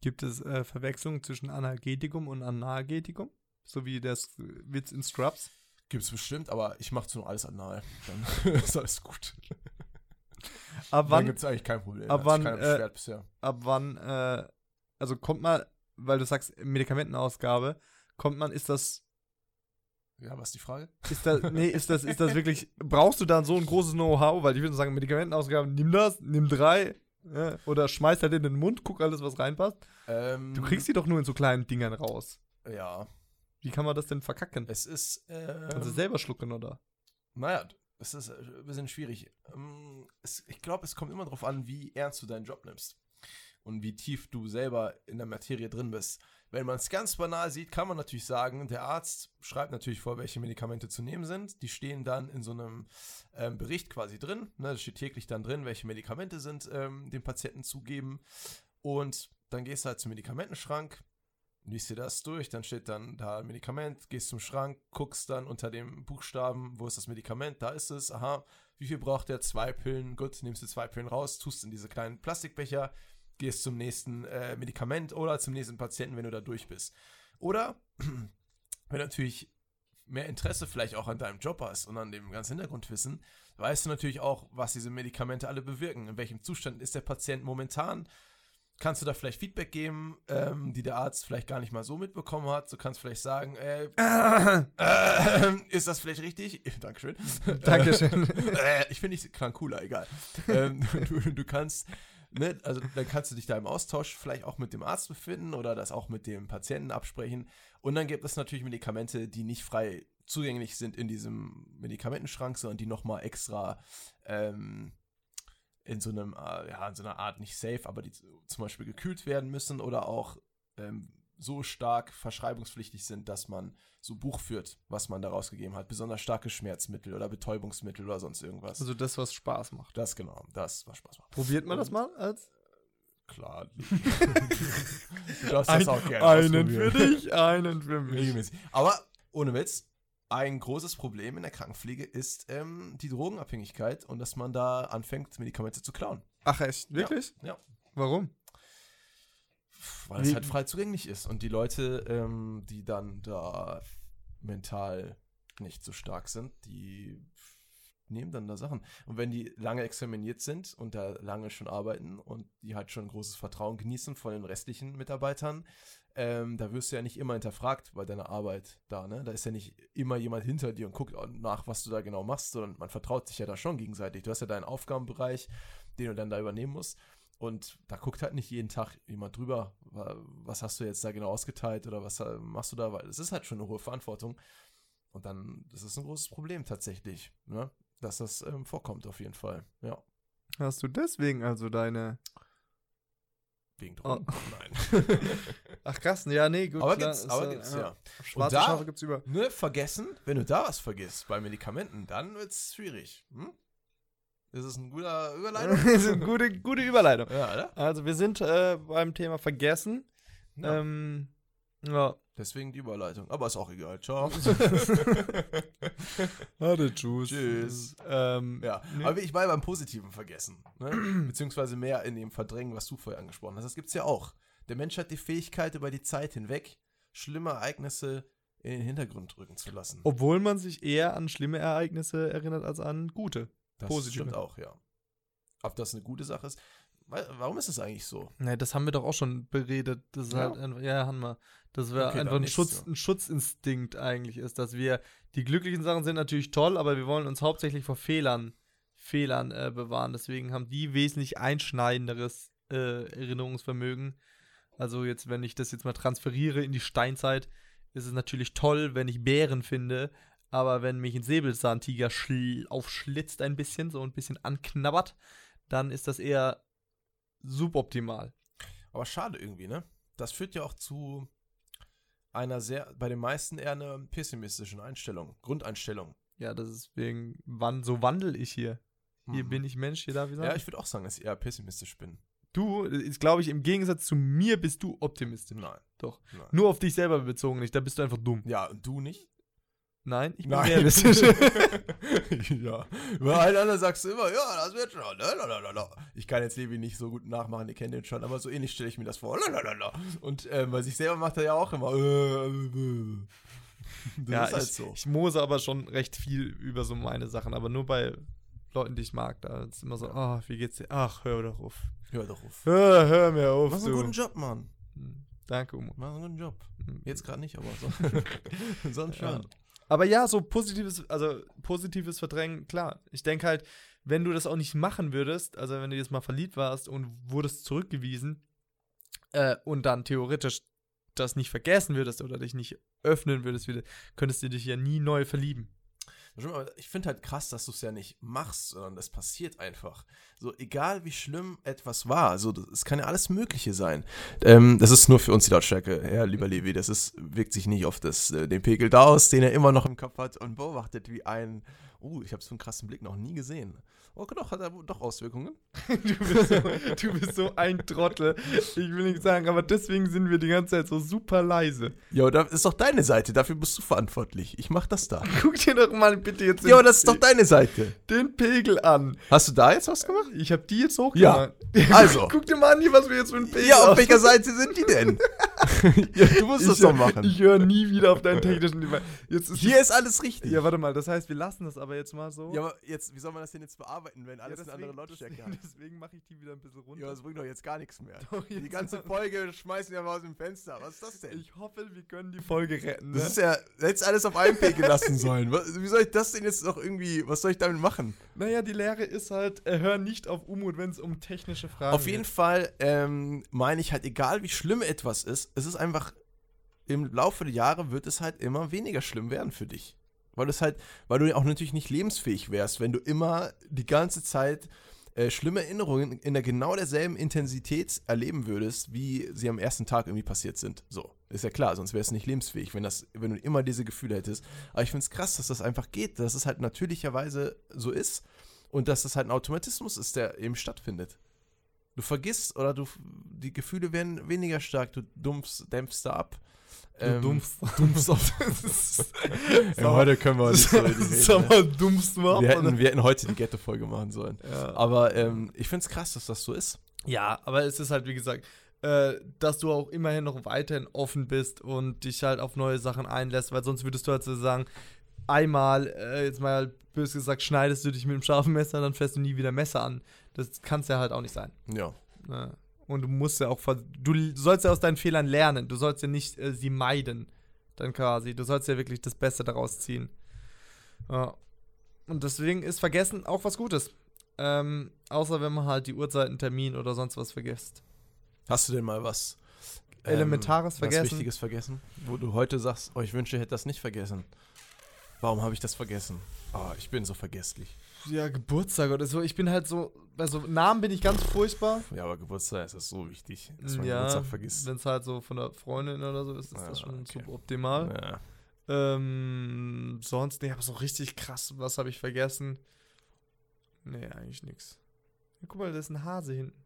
Gibt es äh, Verwechslungen zwischen Analgetikum und Analgetikum? So wie das Witz in Scrubs? Gibt's bestimmt, aber ich mache nur alles anal. Dann ist alles gut. Ab Dann wann, gibt's eigentlich kein Problem. ab wann, äh, ab wann, äh, also kommt man, weil du sagst Medikamentenausgabe, kommt man, ist das, Ja, was ist die Frage? ist das, nee, ist das, ist das wirklich, brauchst du dann so ein großes Know-how? Weil ich würde sagen, Medikamentenausgabe, nimm das, nimm drei, ja, oder schmeiß halt in den Mund, guck alles, was reinpasst. Ähm, Du kriegst die doch nur in so kleinen Dingern raus. Ja, Wie kann man das denn verkacken? es ist. Ähm, Kannst du selber schlucken, oder? Naja, es ist äh, ein bisschen schwierig. Ähm, ich glaube, es kommt immer darauf an, wie ernst du deinen Job nimmst. Und wie tief du selber in der Materie drin bist. Wenn man es ganz banal sieht, kann man natürlich sagen, der Arzt schreibt natürlich vor, welche Medikamente zu nehmen sind. Die stehen dann in so einem ähm, Bericht quasi drin. Ne? Da steht täglich dann drin, welche Medikamente sind ähm, dem Patienten zugeben. Und dann gehst du halt zum Medikamentenschrank, liest dir das durch, dann steht dann da ein Medikament, gehst zum Schrank, guckst dann unter dem Buchstaben, wo ist das Medikament, da ist es, aha, wie viel braucht der? Zwei Pillen, gut, nimmst du zwei Pillen raus, tust in diese kleinen Plastikbecher, gehst zum nächsten äh, Medikament oder zum nächsten Patienten, wenn du da durch bist. Oder, wenn du natürlich mehr Interesse vielleicht auch an deinem Job hast und an dem ganzen Hintergrundwissen, weißt du natürlich auch, was diese Medikamente alle bewirken, in welchem Zustand ist der Patient momentan, kannst du da vielleicht Feedback geben, ähm, die der Arzt vielleicht gar nicht mal so mitbekommen hat. Du kannst vielleicht sagen, äh, äh, ist das vielleicht richtig? Dankeschön. Dankeschön. äh, ich finde, ich klang cooler, egal. ähm, du, du kannst, ne, also dann kannst du dich da im Austausch vielleicht auch mit dem Arzt befinden oder das auch mit dem Patienten absprechen. Und dann gibt es natürlich Medikamente, die nicht frei zugänglich sind in diesem Medikamentenschrank, sondern die nochmal extra ähm, in so einem, äh, ja, in so einer Art nicht safe, aber die zum Beispiel gekühlt werden müssen oder auch ähm, so stark verschreibungspflichtig sind, dass man so Buch führt, was man da rausgegeben hat. Besonders starke Schmerzmittel oder Betäubungsmittel oder sonst irgendwas. Also das, was Spaß macht. das genau, das war Spaß macht. Probiert man das mal als Klar. du darfst Ein, das auch gerne einen für dich, einen für mich. Regelmäßig. Aber ohne Witz, ein großes Problem in der Krankenpflege ist ähm, die Drogenabhängigkeit und dass man da anfängt, Medikamente zu klauen. Ach echt, wirklich? Ja. Warum? Weil es halt frei zugänglich ist. Und die Leute, ähm, die dann da mental nicht so stark sind, die nehmen dann da Sachen. Und wenn die lange examiniert sind und da lange schon arbeiten und die halt schon großes Vertrauen genießen von den restlichen Mitarbeitern, ähm, da wirst du ja nicht immer hinterfragt bei deiner Arbeit da, ne? Da ist ja nicht immer jemand hinter dir und guckt nach, was du da genau machst, sondern man vertraut sich ja da schon gegenseitig. Du hast ja deinen Aufgabenbereich, den du dann da übernehmen musst. Und da guckt halt nicht jeden Tag jemand drüber, was hast du jetzt da genau ausgeteilt oder was äh, machst du da, weil es ist halt schon eine hohe Verantwortung. Und dann, das ist ein großes Problem tatsächlich, ne? dass das ähm, vorkommt auf jeden Fall, ja. Hast du deswegen also deine Wegen Drogen? Oh. Nein. Ach krass, ja, nee, gut. Aber klar, gibt's, aber ja, gibt's, ja. Schwarze da- Schafe gibt's über. Ne, vergessen, wenn du da was vergisst bei Medikamenten, dann wird's schwierig. Hm? Das ist ein guter Überleitung. das ist eine gute, gute Überleitung. ja, oder? Also wir sind äh, beim Thema Vergessen. Ja. Ähm, ja. Deswegen die Überleitung. Aber ist auch egal. Ciao. Warte, tschüss. Tschüss. Ähm, ja, nee. aber ich war beim Positiven vergessen. Ne? Beziehungsweise mehr in dem Verdrängen, was du vorher angesprochen hast. Das gibt's ja auch. Der Mensch hat die Fähigkeit, über die Zeit hinweg schlimme Ereignisse in den Hintergrund rücken zu lassen. Obwohl man sich eher an schlimme Ereignisse erinnert als an gute. Das positive. stimmt auch, ja. Ob das eine gute Sache ist? Warum ist es eigentlich so? Nee, das haben wir doch auch schon beredet. Das ist Ja? halt einfach, ja, haben wir. Dass wir Okay, einfach ein, Schutz, ein Schutzinstinkt eigentlich ist, dass wir die glücklichen Sachen sind natürlich toll, aber wir wollen uns hauptsächlich vor Fehlern, Fehlern äh, bewahren. Deswegen haben die wesentlich einschneidenderes äh, Erinnerungsvermögen. Also jetzt, wenn ich das jetzt mal transferiere in die Steinzeit, ist es natürlich toll, wenn ich Bären finde, aber wenn mich ein Säbelzahntiger schl aufschlitzt ein bisschen, so ein bisschen anknabbert, dann ist das eher suboptimal. Aber schade irgendwie, ne? Das führt ja auch zu einer sehr, bei den meisten eher einer pessimistischen Einstellung, Grundeinstellung. Ja, das ist wegen, wann, so wandel ich hier. Hier Mhm. bin ich Mensch, hier darf ich sein. Ja, ich würde auch sagen, dass ich eher pessimistisch bin. du, ist, glaube ich, im Gegensatz zu mir bist du optimistisch. Nein. Doch. Nein. Nur auf dich selber bezogen nicht, da bist du einfach dumm. Ja, und du nicht? Nein, ich bin Nein. realistisch. ja. Über allen anderen sagst du immer, ja, das wird schon. Lalalala. Ich kann jetzt Levi nicht so gut nachmachen, ihr kennt den schon, aber so ähnlich stelle ich mir das vor. Lalalala. Und ähm, bei sich selber macht er ja auch immer. äh, äh. Das ja, ist halt ich, so. ich mose aber schon recht viel über so meine Sachen, aber nur bei Leuten, die ich mag. Da ist immer so, ah, wie geht's dir? Ach, hör doch auf. Hör doch auf. Hör, hör mir auf, Mach einen du. guten Job, Mann. Hm, Danke, Umo. Mach einen guten Job. Hm. Jetzt gerade nicht, aber so. sonst Ja. Aber ja, so positives, also positives Verdrängen, klar. Ich denke halt, wenn du das auch nicht machen würdest, also wenn du jetzt mal verliebt warst und wurdest zurückgewiesen äh, und dann theoretisch das nicht vergessen würdest oder dich nicht öffnen würdest, könntest du dich ja nie neu verlieben. Ich finde halt krass, dass du es ja nicht machst, sondern das passiert einfach. So, egal wie schlimm etwas war, das- es kann ja alles Mögliche sein. Ähm, das ist nur für uns die Lautstärke, ja, lieber Levi. Das ist, wirkt sich nicht auf das, äh, den Pegel da aus, den er immer noch im Kopf hat und beobachtet wie ein. Oh, ich habe so einen krassen Blick noch nie gesehen. Oh, doch, hat er doch Auswirkungen. Du bist, so, du bist so ein Trottel. Ich will nicht sagen, aber deswegen sind wir die ganze Zeit so super leise. Ja, das ist doch deine Seite, dafür bist du verantwortlich. Ich mach das da. Guck dir doch mal bitte jetzt Ja, aber das ist doch deine Seite. den Pegel an. Hast du da jetzt was gemacht? Ich habe die jetzt Ja, hochgemacht. also. Guck dir mal an, was wir jetzt für einen Pegel Ja, auf welcher Seite sind die denn? ja, du musst das ich, doch machen. Ich höre nie wieder auf deinen technischen Device. Jetzt ist Hier ist alles richtig. Ja, warte mal, das heißt, wir lassen das aber jetzt mal so. Ja, aber jetzt, wie soll man das denn jetzt bearbeiten, wenn alles Ja, eine andere Lautstärke deswegen, hat? deswegen mache ich die wieder ein bisschen runter. Ja, das bringt doch jetzt gar nichts mehr. Doch, Die ganze Folge schmeißen wir mal aus dem Fenster. Was ist das denn? ich hoffe, wir können die Folge retten. Ne? das ist ja, hättest alles auf einem Pegel lassen sollen. Was, wie soll ich das denn jetzt noch irgendwie, was soll ich damit machen? naja, die Lehre ist halt, äh, hör nicht auf Umut, wenn es um technische Fragen Auf jeden geht. Fall ähm, meine ich halt, egal wie schlimm etwas ist, es ist einfach, im Laufe der Jahre wird es halt immer weniger schlimm werden für dich. Weil es halt, weil du auch natürlich nicht lebensfähig wärst, wenn du immer die ganze Zeit äh, schlimme Erinnerungen in der genau derselben Intensität erleben würdest, wie sie am ersten Tag irgendwie passiert sind. So, ist ja klar, sonst wärst du nicht lebensfähig, wenn, das, wenn du immer diese Gefühle hättest. Aber ich finde es krass, dass das einfach geht, dass es halt natürlicherweise so ist und dass das halt ein Automatismus ist, der eben stattfindet. Du vergisst oder du die Gefühle werden weniger stark, du dumpfst, dämpfst da ab. Du dumpfst. dumpfst auf. ja, heute können wir nicht so Sag mal, dummst du ab, wir, hätten, wir hätten heute die Ghetto-Folge machen sollen. Ja. Aber ähm, ich finde es krass, dass das so ist. Ja, aber es ist halt, wie gesagt, äh, dass du auch immerhin noch weiterhin offen bist und dich halt auf neue Sachen einlässt, weil sonst würdest du halt so sagen, einmal, äh, jetzt mal bös gesagt, schneidest du dich mit dem scharfen Messer, dann fährst du nie wieder Messer an. Das kann es ja halt auch nicht sein. Ja. Ne? Und du musst ja auch, du sollst ja aus deinen Fehlern lernen. Du sollst ja nicht äh, sie meiden, dann quasi. Du sollst ja wirklich das Beste daraus ziehen. Ja. Und deswegen ist Vergessen auch was Gutes. Ähm, außer wenn man halt die Uhrzeiten, Termin oder sonst was vergisst. Hast du denn mal was Elementares was vergessen? Wichtiges vergessen? Wo du heute sagst, oh, ich wünsche, ich hätte das nicht vergessen. Warum habe ich das vergessen? Oh, ich bin so vergesslich. Ja, Geburtstag oder so. Ich bin halt so, bei so Namen bin ich ganz furchtbar. Ja, aber Geburtstag ist das so wichtig, dass man Ja, Geburtstag vergisst. wenn es halt so von der Freundin oder so ist, ist Ah, das schon okay. suboptimal. Ja. Ähm, sonst, nee, aber so richtig krass, was habe ich vergessen? Nee, eigentlich nix. Ja, guck mal, da ist ein Hase hinten.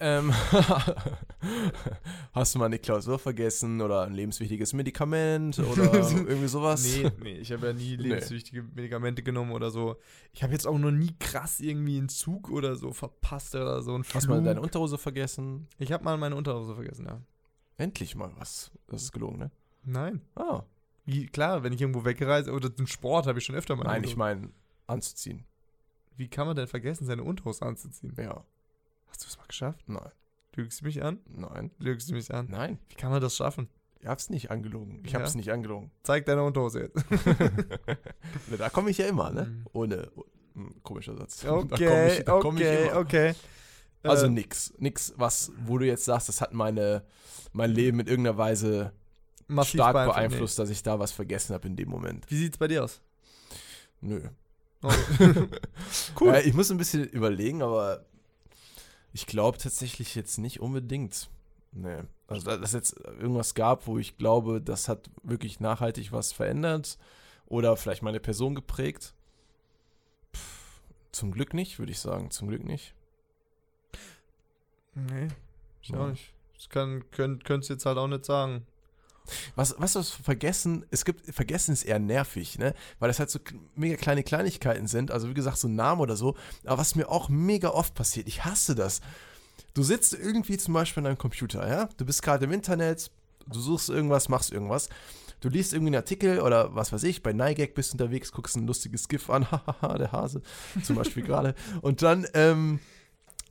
Ähm, hast du mal eine Klausur vergessen oder ein lebenswichtiges Medikament oder irgendwie sowas? Nee, nee, ich habe ja nie Nee. lebenswichtige Medikamente genommen oder so. Ich habe jetzt auch noch nie krass irgendwie einen Zug oder so verpasst oder so. Hast du mal deine Unterhose vergessen? ich habe mal meine Unterhose vergessen, ja. Endlich mal was. Das ist gelungen, ne? Nein. Ah. Wie, klar, wenn ich irgendwo wegreise oder zum Sport habe ich schon öfter mal. Nein, Unterhose. ich meine anzuziehen. Wie kann man denn vergessen, seine Unterhose anzuziehen? Ja. Hast du es mal geschafft? Nein. Lügst du mich an? Nein. Lügst du mich an? Nein. Wie kann man das schaffen? Ich hab's nicht angelogen. Ich Ja? hab's nicht angelogen. Zeig deine Unterhose jetzt. da komme ich ja immer, ne? Mhm. Ohne. oh, hm, komischer Satz. da Okay, komm ich, da komm ich okay, immer. okay. Also Äh, nix. Nix, was, wo du jetzt sagst, das hat meine, mein Leben in irgendeiner Weise massiv stark beeinflusst. beeinflusst, dass ich da was vergessen habe in dem Moment. Nee. Wie sieht's bei dir aus? Nö. Oh. cool. Äh, ich muss ein bisschen überlegen, aber ich glaube tatsächlich jetzt nicht unbedingt. Nee. Also, da- dass jetzt irgendwas gab, wo ich glaube, das hat wirklich nachhaltig was verändert oder vielleicht meine Person geprägt. Pff, zum Glück nicht, würde ich sagen. Zum Glück nicht. nee, ich Ja. auch nicht. Das kann, könnt, jetzt halt auch nicht sagen. Was, was das Vergessen, es gibt, Vergessen ist eher nervig, ne? Weil das halt so mega kleine Kleinigkeiten sind, also wie gesagt, so Namen oder so, aber was mir auch mega oft passiert, ich hasse das. Du sitzt irgendwie zum Beispiel an deinem Computer, ja? Du bist gerade im Internet, du suchst irgendwas, machst irgendwas. Du liest irgendwie einen Artikel oder was weiß ich, bei Nigek bist du unterwegs, guckst ein lustiges GIF an, hahaha, der Hase, zum Beispiel gerade. Und dann ähm,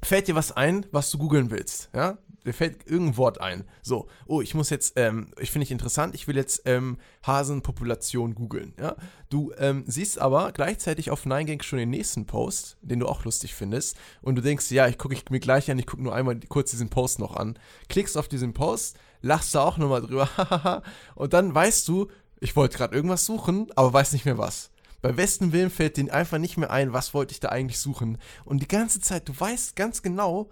fällt dir was ein, was du googeln willst, ja? Dir fällt irgendein Wort ein. So, oh, ich muss jetzt, ähm, ich finde ich interessant, ich will jetzt ähm, Hasenpopulation googeln, ja? Du ähm, siehst aber gleichzeitig auf 9gag schon den nächsten Post, den du auch lustig findest, und du denkst, ja, ich gucke ich mir gleich an, ich gucke nur einmal kurz diesen Post noch an. Klickst auf diesen Post, lachst da auch nochmal drüber, und dann weißt du, ich wollte gerade irgendwas suchen, aber weiß nicht mehr was. Bei besten Willen fällt denen einfach nicht mehr ein, was wollte ich da eigentlich suchen. Und die ganze Zeit, du weißt ganz genau,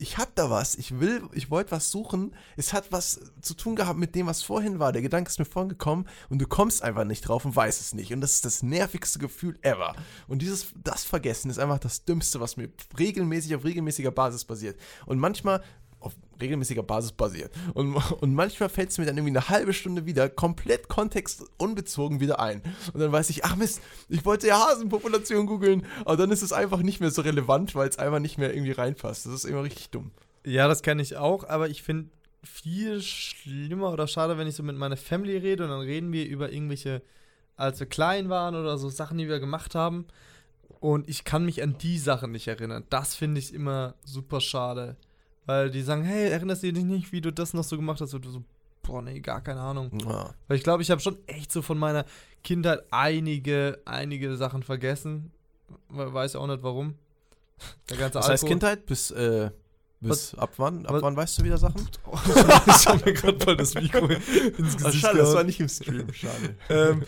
ich hab da was, ich will, ich wollte was suchen, es hat was zu tun gehabt mit dem, was vorhin war. Der Gedanke ist mir vorhin gekommen und du kommst einfach nicht drauf und weißt es nicht. Und das ist das nervigste Gefühl ever. Und dieses, das Vergessen ist einfach das Dümmste, was mir regelmäßig auf regelmäßiger Basis passiert. Und manchmal auf regelmäßiger Basis basiert. Und, und manchmal fällt es mir dann irgendwie eine halbe Stunde wieder komplett kontextunbezogen wieder ein. Und dann weiß ich, ach Mist, ich wollte ja Hasenpopulation googeln, aber dann ist es einfach nicht mehr so relevant, weil es einfach nicht mehr irgendwie reinpasst. Das ist immer richtig dumm. Ja, das kenne ich auch, aber ich finde viel schlimmer oder schade, wenn ich so mit meiner Family rede und dann reden wir über irgendwelche, als wir klein waren oder so Sachen, die wir gemacht haben. Und ich kann mich an die Sachen nicht erinnern. Das finde ich immer super schade. Weil die sagen, hey, erinnerst du dich nicht, wie du das noch so gemacht hast? Und du so, boah, nee, gar keine Ahnung. Ja. Weil ich glaube, ich habe schon echt so von meiner Kindheit einige, einige Sachen vergessen. We- Weiß auch nicht warum. Der ganze Das heißt Alkohol- Kindheit bis, äh, bis ab wann? Ab Was- wann weißt du wieder Sachen? ich habe mir gerade voll das Mikro ins Gesicht schade, das war gehauen. nicht im Stream. Schade. ähm,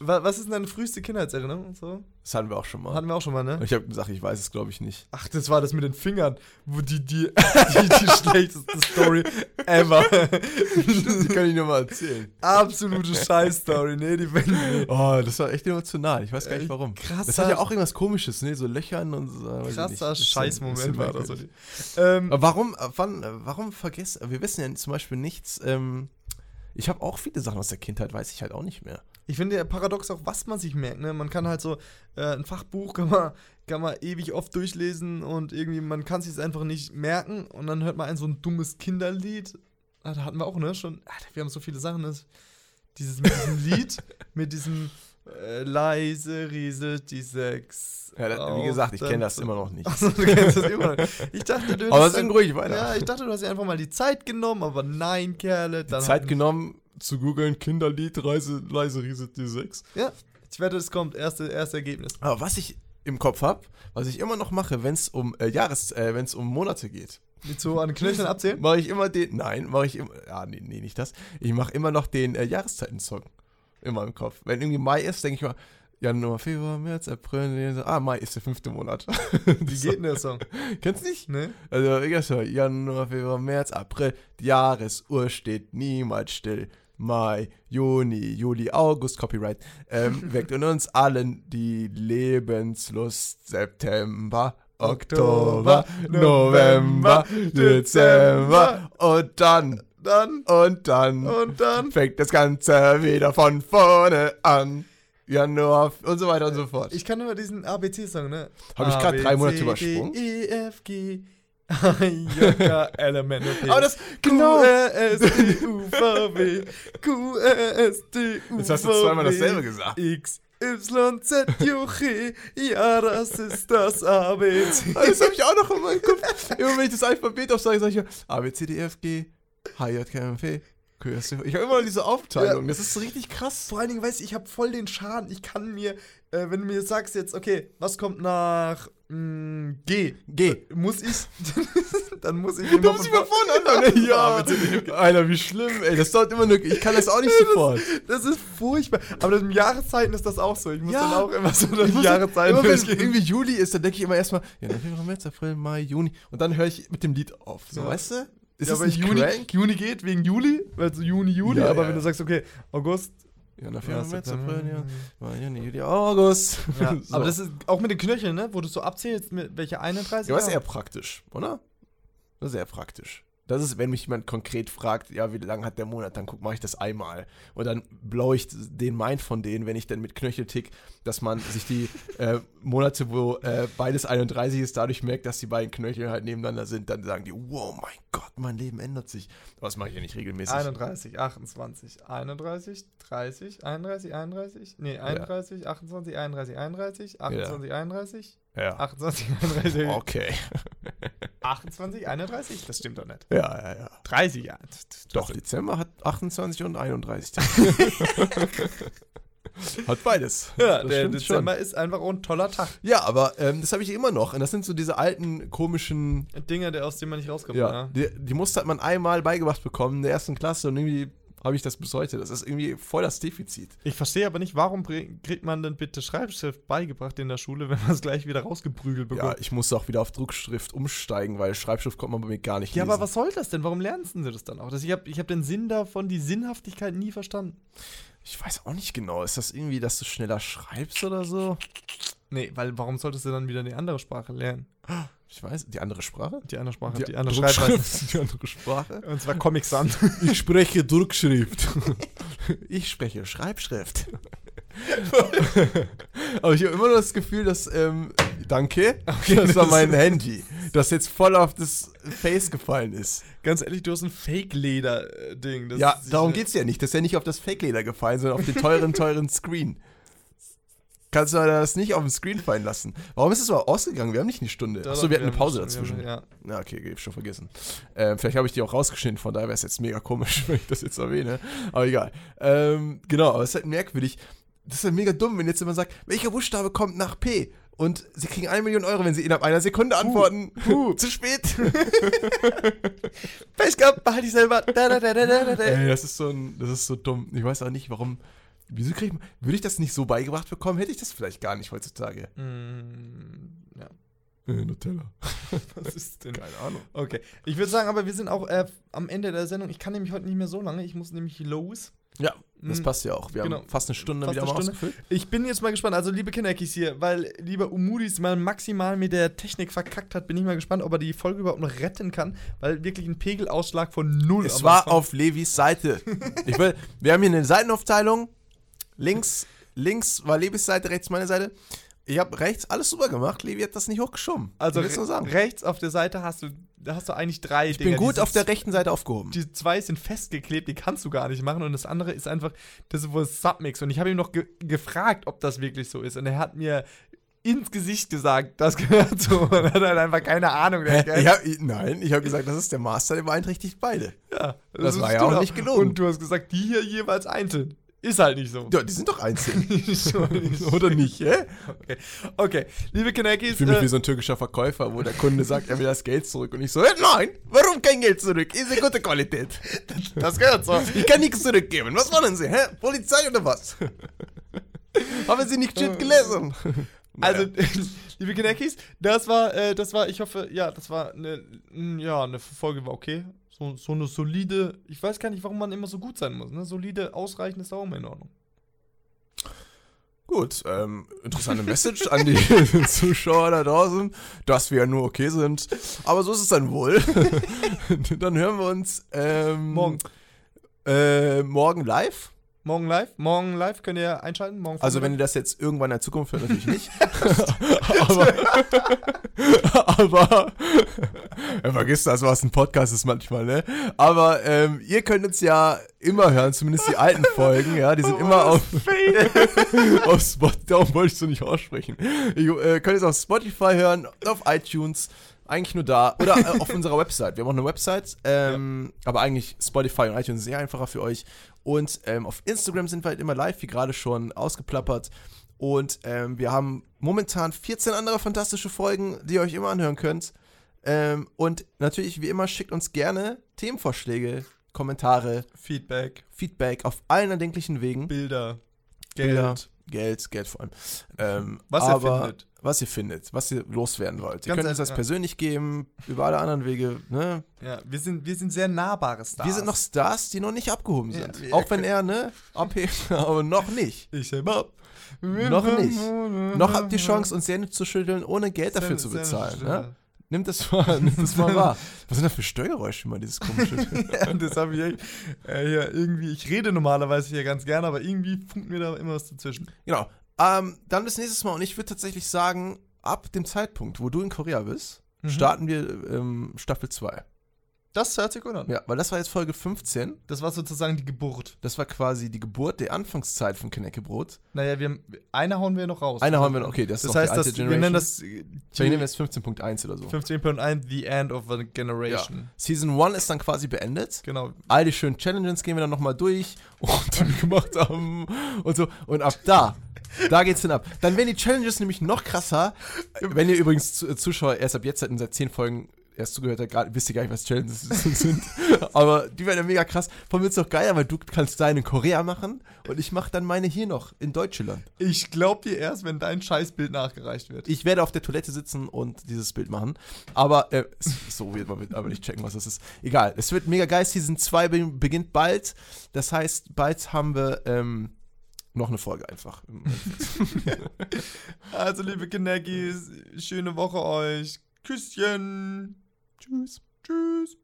Was ist denn deine früheste Kindheitserinnerung und so? Das hatten wir auch schon mal. Hatten wir auch schon mal, ne? Ich habe gesagt, ich weiß es, glaube ich, nicht. Ach, das war das mit den Fingern, wo die die, die, die schlechteste Story ever. Die kann ich nur mal erzählen. Absolute Scheiß-Story, ne? Die. Oh, das war echt emotional. Ich weiß gar nicht Echt warum. krasser- Das hat ja auch irgendwas komisches, ne? So Löchern und so. Krasser Scheißmoment war das. Ähm, warum, äh, wann, äh, warum vergessen, wir wissen ja zum Beispiel nichts, ähm, ich habe auch viele Sachen aus der Kindheit, weiß ich halt auch nicht mehr. Ich finde ja paradox auch, was man sich merkt. Ne? Man kann halt so äh, ein Fachbuch kann man, kann man ewig oft durchlesen und irgendwie man kann sich einfach nicht merken und dann hört man ein so ein dummes Kinderlied. Ah, da hatten wir auch ne schon. Alter, wir haben so viele Sachen, das, Dieses mit diesem Lied, mit diesem äh, leise rieselt die Sechs. Ja, das, wie gesagt, ich kenne das immer noch nicht. Achso, du kennst das immer noch. Ich dachte, du Aber dann- ruhig weiter. Ja, ich dachte, du hast dir einfach mal die Zeit genommen, aber nein, Kerle. Dann Zeit genommen zu googeln, Kinderlied, Reise, leise die Sechs. Ja, ich wette, es kommt. Erste, erste Ergebnis. Aber was ich im Kopf habe, was ich immer noch mache, wenn es um äh, Jahres, äh, wenn es um Monate geht, Mit so an Knöcheln abzählen? mache ich immer den, nein, mache ich immer, ja, nee, nee, nicht das. Ich mache immer noch den äh, Jahreszeiten-Song. Immer im Kopf. Wenn irgendwie Mai ist, denke ich mal, Januar, Februar, März, April, ah, Mai ist der fünfte Monat. Wie geht denn der Song? Kennst du nicht? Ne? Also, ich Januar, Februar, März, April, die Jahresuhr steht niemals still. Mai, Juni, Juli, August, Copyright, ähm, weckt in uns allen die Lebenslust. September, Oktober, November, Dezember und dann, Dann und dann und dann. fängt das Ganze wieder von vorne an. Januar und so weiter und so fort. Ich kann nur diesen ABC-Song, ne? Hab ich grad drei Monate übersprungen? E, F, G, J, K, L, M, N, O, P. Aber das, Q, genau. R, S, T, U, V, W. Q, R, S, T, U, Jetzt hast du zweimal dasselbe gesagt. X, Y, Z, J, G. Ja, das ist das ABC. Das habe ich auch noch in meinem Kopf. Immer wenn ich das Alphabet aufsage, sage ich ja A, B, C, D, E, F, G, H, J, K, M, V. Ich habe immer diese Aufteilung. Das ist so richtig krass. Vor allen Dingen, weißt du, ich habe voll den Schaden. Ich kann mir, äh, wenn du mir sagst jetzt, okay, was kommt nach mh, G? G. Muss ich, dann muss ich Du immer musst von immer vorne anfangen. Ja, Ja, Alter, wie schlimm, ey. Das dauert immer nur. Ich kann das auch nicht sofort. Das ist furchtbar. Aber den Jahreszeiten ist das auch so. Ich muss Ja. dann auch immer so die muss Jahreszeiten immer wenn irgendwie Juli ist, dann denke ich immer erstmal, ja, dann Februar, März, April, Mai, Juni. Und dann höre ich mit dem Lied auf. So, Ja. weißt du? Ist ja, das aber nicht Juni? Juni geht wegen Juli, also Juni, Juli. Ja, aber ja. wenn du sagst, okay, August. Ja, dann Februar, Ja, März. April, ja. Mai, Juni, Juli, August. Ja, So. Aber das ist auch mit den Knöcheln, ne? Wo du so abzählst, mit welche 31. Ja, aber ist eher praktisch, oder? Das ist eher praktisch. Das ist, wenn mich jemand konkret fragt, ja, wie lange hat der Monat, dann guck, mache ich das einmal. Und dann blaue ich den Mind von denen, wenn ich dann mit Knöchel tick, dass man sich die äh, Monate, wo äh, beides 31 ist, dadurch merkt, dass die beiden Knöchel halt nebeneinander sind, dann sagen die, wow, mein Gott, mein Leben ändert sich. Aber das mache ich ja nicht regelmäßig. 31, 28, 31, 30, 31, 31, nee, 31, 28, 31, 31, 28, 31, Ja. 28, 31, Okay. 28, 31? Das stimmt doch nicht. Ja, ja, ja. 30, ja. Doch, Dezember hat 28 und 31 Tage. hat beides. Ja, Das der stimmt schon. Dezember ist einfach auch ein toller Tag. Ja, aber ähm, das habe ich immer noch. Und das sind so diese alten, komischen. Dinge, der, aus denen man nicht rauskommt. Ja, Ja. die, die Muster hat man einmal beigebracht bekommen in der ersten Klasse und irgendwie habe ich das bis heute. Das ist irgendwie voll das Defizit. Ich verstehe aber nicht, warum kriegt man denn bitte Schreibschrift beigebracht in der Schule, wenn man es gleich wieder rausgeprügelt Ja, bekommt? ich musste auch wieder auf Druckschrift umsteigen, weil Schreibschrift konnte man bei mir gar nicht Ja, lesen. aber was soll das denn? Warum lernten sie das dann auch? Das, ich habe ich hab den Sinn davon, die Sinnhaftigkeit nie verstanden. Ich weiß auch nicht genau. Ist das irgendwie, dass du schneller schreibst oder so? Nee, weil warum solltest du dann wieder eine andere Sprache lernen? Ich weiß, die andere Sprache? Die andere Sprache, die, andere Schreibweise. Die andere Sprache? Und zwar Comic Sans. Ich spreche Druckschrift. Ich spreche Schreibschrift. Aber ich habe immer noch das Gefühl, dass, ähm, danke, das war mein Handy, das jetzt voll auf das Face gefallen ist. Ganz ehrlich, du hast ein Fake-Leder-Ding. Ja, darum geht's ja nicht. Das ist ja nicht auf das Fake-Leder gefallen, sondern auf den teuren, teuren Screen. Kannst du das nicht auf dem Screen fallen lassen? Warum ist es aber ausgegangen? Wir haben nicht eine Stunde. Achso, wir hatten eine Pause dazwischen. Ja. Ja, okay, ich schon vergessen. Ähm, vielleicht habe ich die auch rausgeschnitten, von daher wäre es jetzt mega komisch, wenn ich das jetzt erwähne. Aber egal. Ähm, genau, aber es ist halt merkwürdig. Das ist halt mega dumm, wenn jetzt jemand sagt, welcher Buchstabe kommt nach P? Und sie kriegen eine Million Euro, wenn sie innerhalb einer Sekunde antworten. Zu spät. Pech gehabt, behalte ich selber. Da, da, da. Ey, das ist so ein, das ist so dumm. Ich weiß auch nicht, warum. Wieso krieg ich, würde ich das nicht so beigebracht bekommen, hätte ich das vielleicht gar nicht heutzutage. Mm, ja, Äh, Nutella. was ist denn? Keine Ahnung. Okay, ich würde sagen, aber wir sind auch äh, am Ende der Sendung. Ich kann nämlich heute nicht mehr so lange. Ich muss nämlich los. Ja, das Mm, passt ja auch. Wir genau. haben fast eine Stunde Fast wieder eine mal Stunde. ausgefüllt. Ich bin jetzt mal gespannt. Also, liebe Kinderkis hier, weil lieber Umudis mal maximal mit der Technik verkackt hat, bin ich mal gespannt, ob er die Folge überhaupt noch retten kann, weil wirklich ein Pegelausschlag von null. Es war auf Levis Seite. Ich will, wir haben hier eine Seitenaufteilung. Links, links war Levis Seite, rechts meine Seite. Ich habe rechts alles super gemacht, Levi hat das nicht hochgeschoben. Also rechts auf der Seite hast du, da hast du eigentlich drei Ich bin gut auf der rechten Seite aufgehoben. Die zwei sind festgeklebt, die kannst du gar nicht machen. Und das andere ist einfach, das ist wohl Submix. Und ich habe ihm noch ge gefragt, ob das wirklich so ist. Und er hat mir ins Gesicht gesagt, das gehört so. Und er hat halt einfach keine Ahnung. Ich hab, nein, ich habe gesagt, das ist der Master, der beeinträchtigt beide. ja, das ist war ja auch nicht gelogen. Und du hast gesagt, die hier jeweils einzeln. Ist halt nicht so. Ja, die sind doch einzeln. Oder nicht, hä? Okay. okay, liebe Kinekis. Ich fühle mich äh, wie so ein türkischer Verkäufer, wo der Kunde sagt, er will das Geld zurück. Und ich so, "Hä, nein, warum kein Geld zurück? Ist eine gute Qualität. das gehört so. Ich kann nichts zurückgeben. Was wollen Sie, hä? Polizei oder was? Haben Sie nicht shit gelesen? Also, liebe Kinekis, das war, äh, das war, ich hoffe, ja, das war eine, ja, eine Folge war okay. So, so eine solide, ich weiß gar nicht, warum man immer so gut sein muss, ne? Solide, ausreichend ist auch immer in Ordnung. Gut, ähm, interessante Message an die Zuschauer da draußen, dass wir ja nur okay sind. Aber so ist es dann wohl. dann hören wir uns ähm, Morgen. Äh, morgen live. Morgen live, morgen live könnt ihr einschalten, morgen Also wenn ihr das jetzt irgendwann in der Zukunft hört, natürlich nicht. aber, aber ja, vergiss das, was ein Podcast ist manchmal, ne? Aber ähm, ihr könnt uns ja immer hören, zumindest die alten Folgen, ja, die sind immer auf, auf Spotify, darum wollte ich so nicht aussprechen. Ihr äh, könnt es auf Spotify hören, auf iTunes, eigentlich nur da oder äh, auf unserer Website. Wir haben auch eine Website, ähm, aber eigentlich Spotify und iTunes sehr einfacher für euch. Und ähm, auf Instagram sind wir halt immer live, wie gerade schon ausgeplappert. Und ähm, wir haben momentan 14 andere fantastische Folgen, die ihr euch immer anhören könnt. Ähm, und natürlich, wie immer, schickt uns gerne Themenvorschläge, Kommentare, Feedback, Feedback auf allen erdenklichen Wegen. Bilder, Geld, Bilder, Geld, Geld vor allem. Ähm, was ihr findet. Was ihr findet, was ihr loswerden wollt. Ihr Ganz könnt uns das ja. persönlich geben, über alle anderen Wege. Ne? Ja, wir sind, wir sind sehr nahbare Stars. Wir sind noch Stars, die noch nicht abgehoben Ja, sind. wir Auch wenn er, ne, abhebt, aber noch nicht. Ich heb ab. Noch nicht. Noch habt ihr Chance, uns die Hände zu schütteln, ohne Geld dafür zu bezahlen. Ne? Nimmt das mal, nimmt das mal wahr. Was sind das für Steuergeräusche immer, dieses komische? ja, das habe ich echt, äh, hier irgendwie, ich rede normalerweise hier ganz gerne, aber irgendwie funkt mir da immer was dazwischen. genau. Ähm, dann bis nächstes Mal. Und ich würde tatsächlich sagen, ab dem Zeitpunkt, wo du in Korea bist, Mhm. starten wir ähm, Staffel 2. Das hört sich gut an. Ja, weil das war jetzt Folge 15. Das war sozusagen die Geburt. Das war quasi die Geburt der Anfangszeit von Knäckebrot. Naja, wir, eine hauen wir noch raus. Eine hauen wir noch, okay, das, Das ist heißt, die alte das, wir nennen das Ich nehme jetzt 15.1 oder so. 15.1 The End of a Generation. Season 1 ist dann quasi beendet. Genau. All die schönen Challenges gehen wir dann nochmal durch und die wir gemacht haben und so. Und ab da, da geht's dann ab. Dann werden die Challenges nämlich noch krasser. Wenn ihr übrigens zu- Zuschauer erst ab jetzt seit, seit 10 Folgen erst zugehört habt, wisst ihr gar nicht, was Challenges sind. Aber die werden ja mega krass. Vor allem wird's doch geil, weil du kannst deine in Korea machen und ich mache dann meine hier noch in Deutschland. Ich glaub dir erst, wenn dein Scheißbild nachgereicht wird. Ich werde auf der Toilette sitzen und dieses Bild machen. Aber äh, ist so weird, man wird aber nicht checken, was das ist. Egal, es wird mega geil. Season 2 be beginnt bald. Das heißt, bald haben wir ähm, noch eine Folge einfach. Also, liebe Kineckis, schöne Woche euch. Küsschen. Tschüss. Tschüss.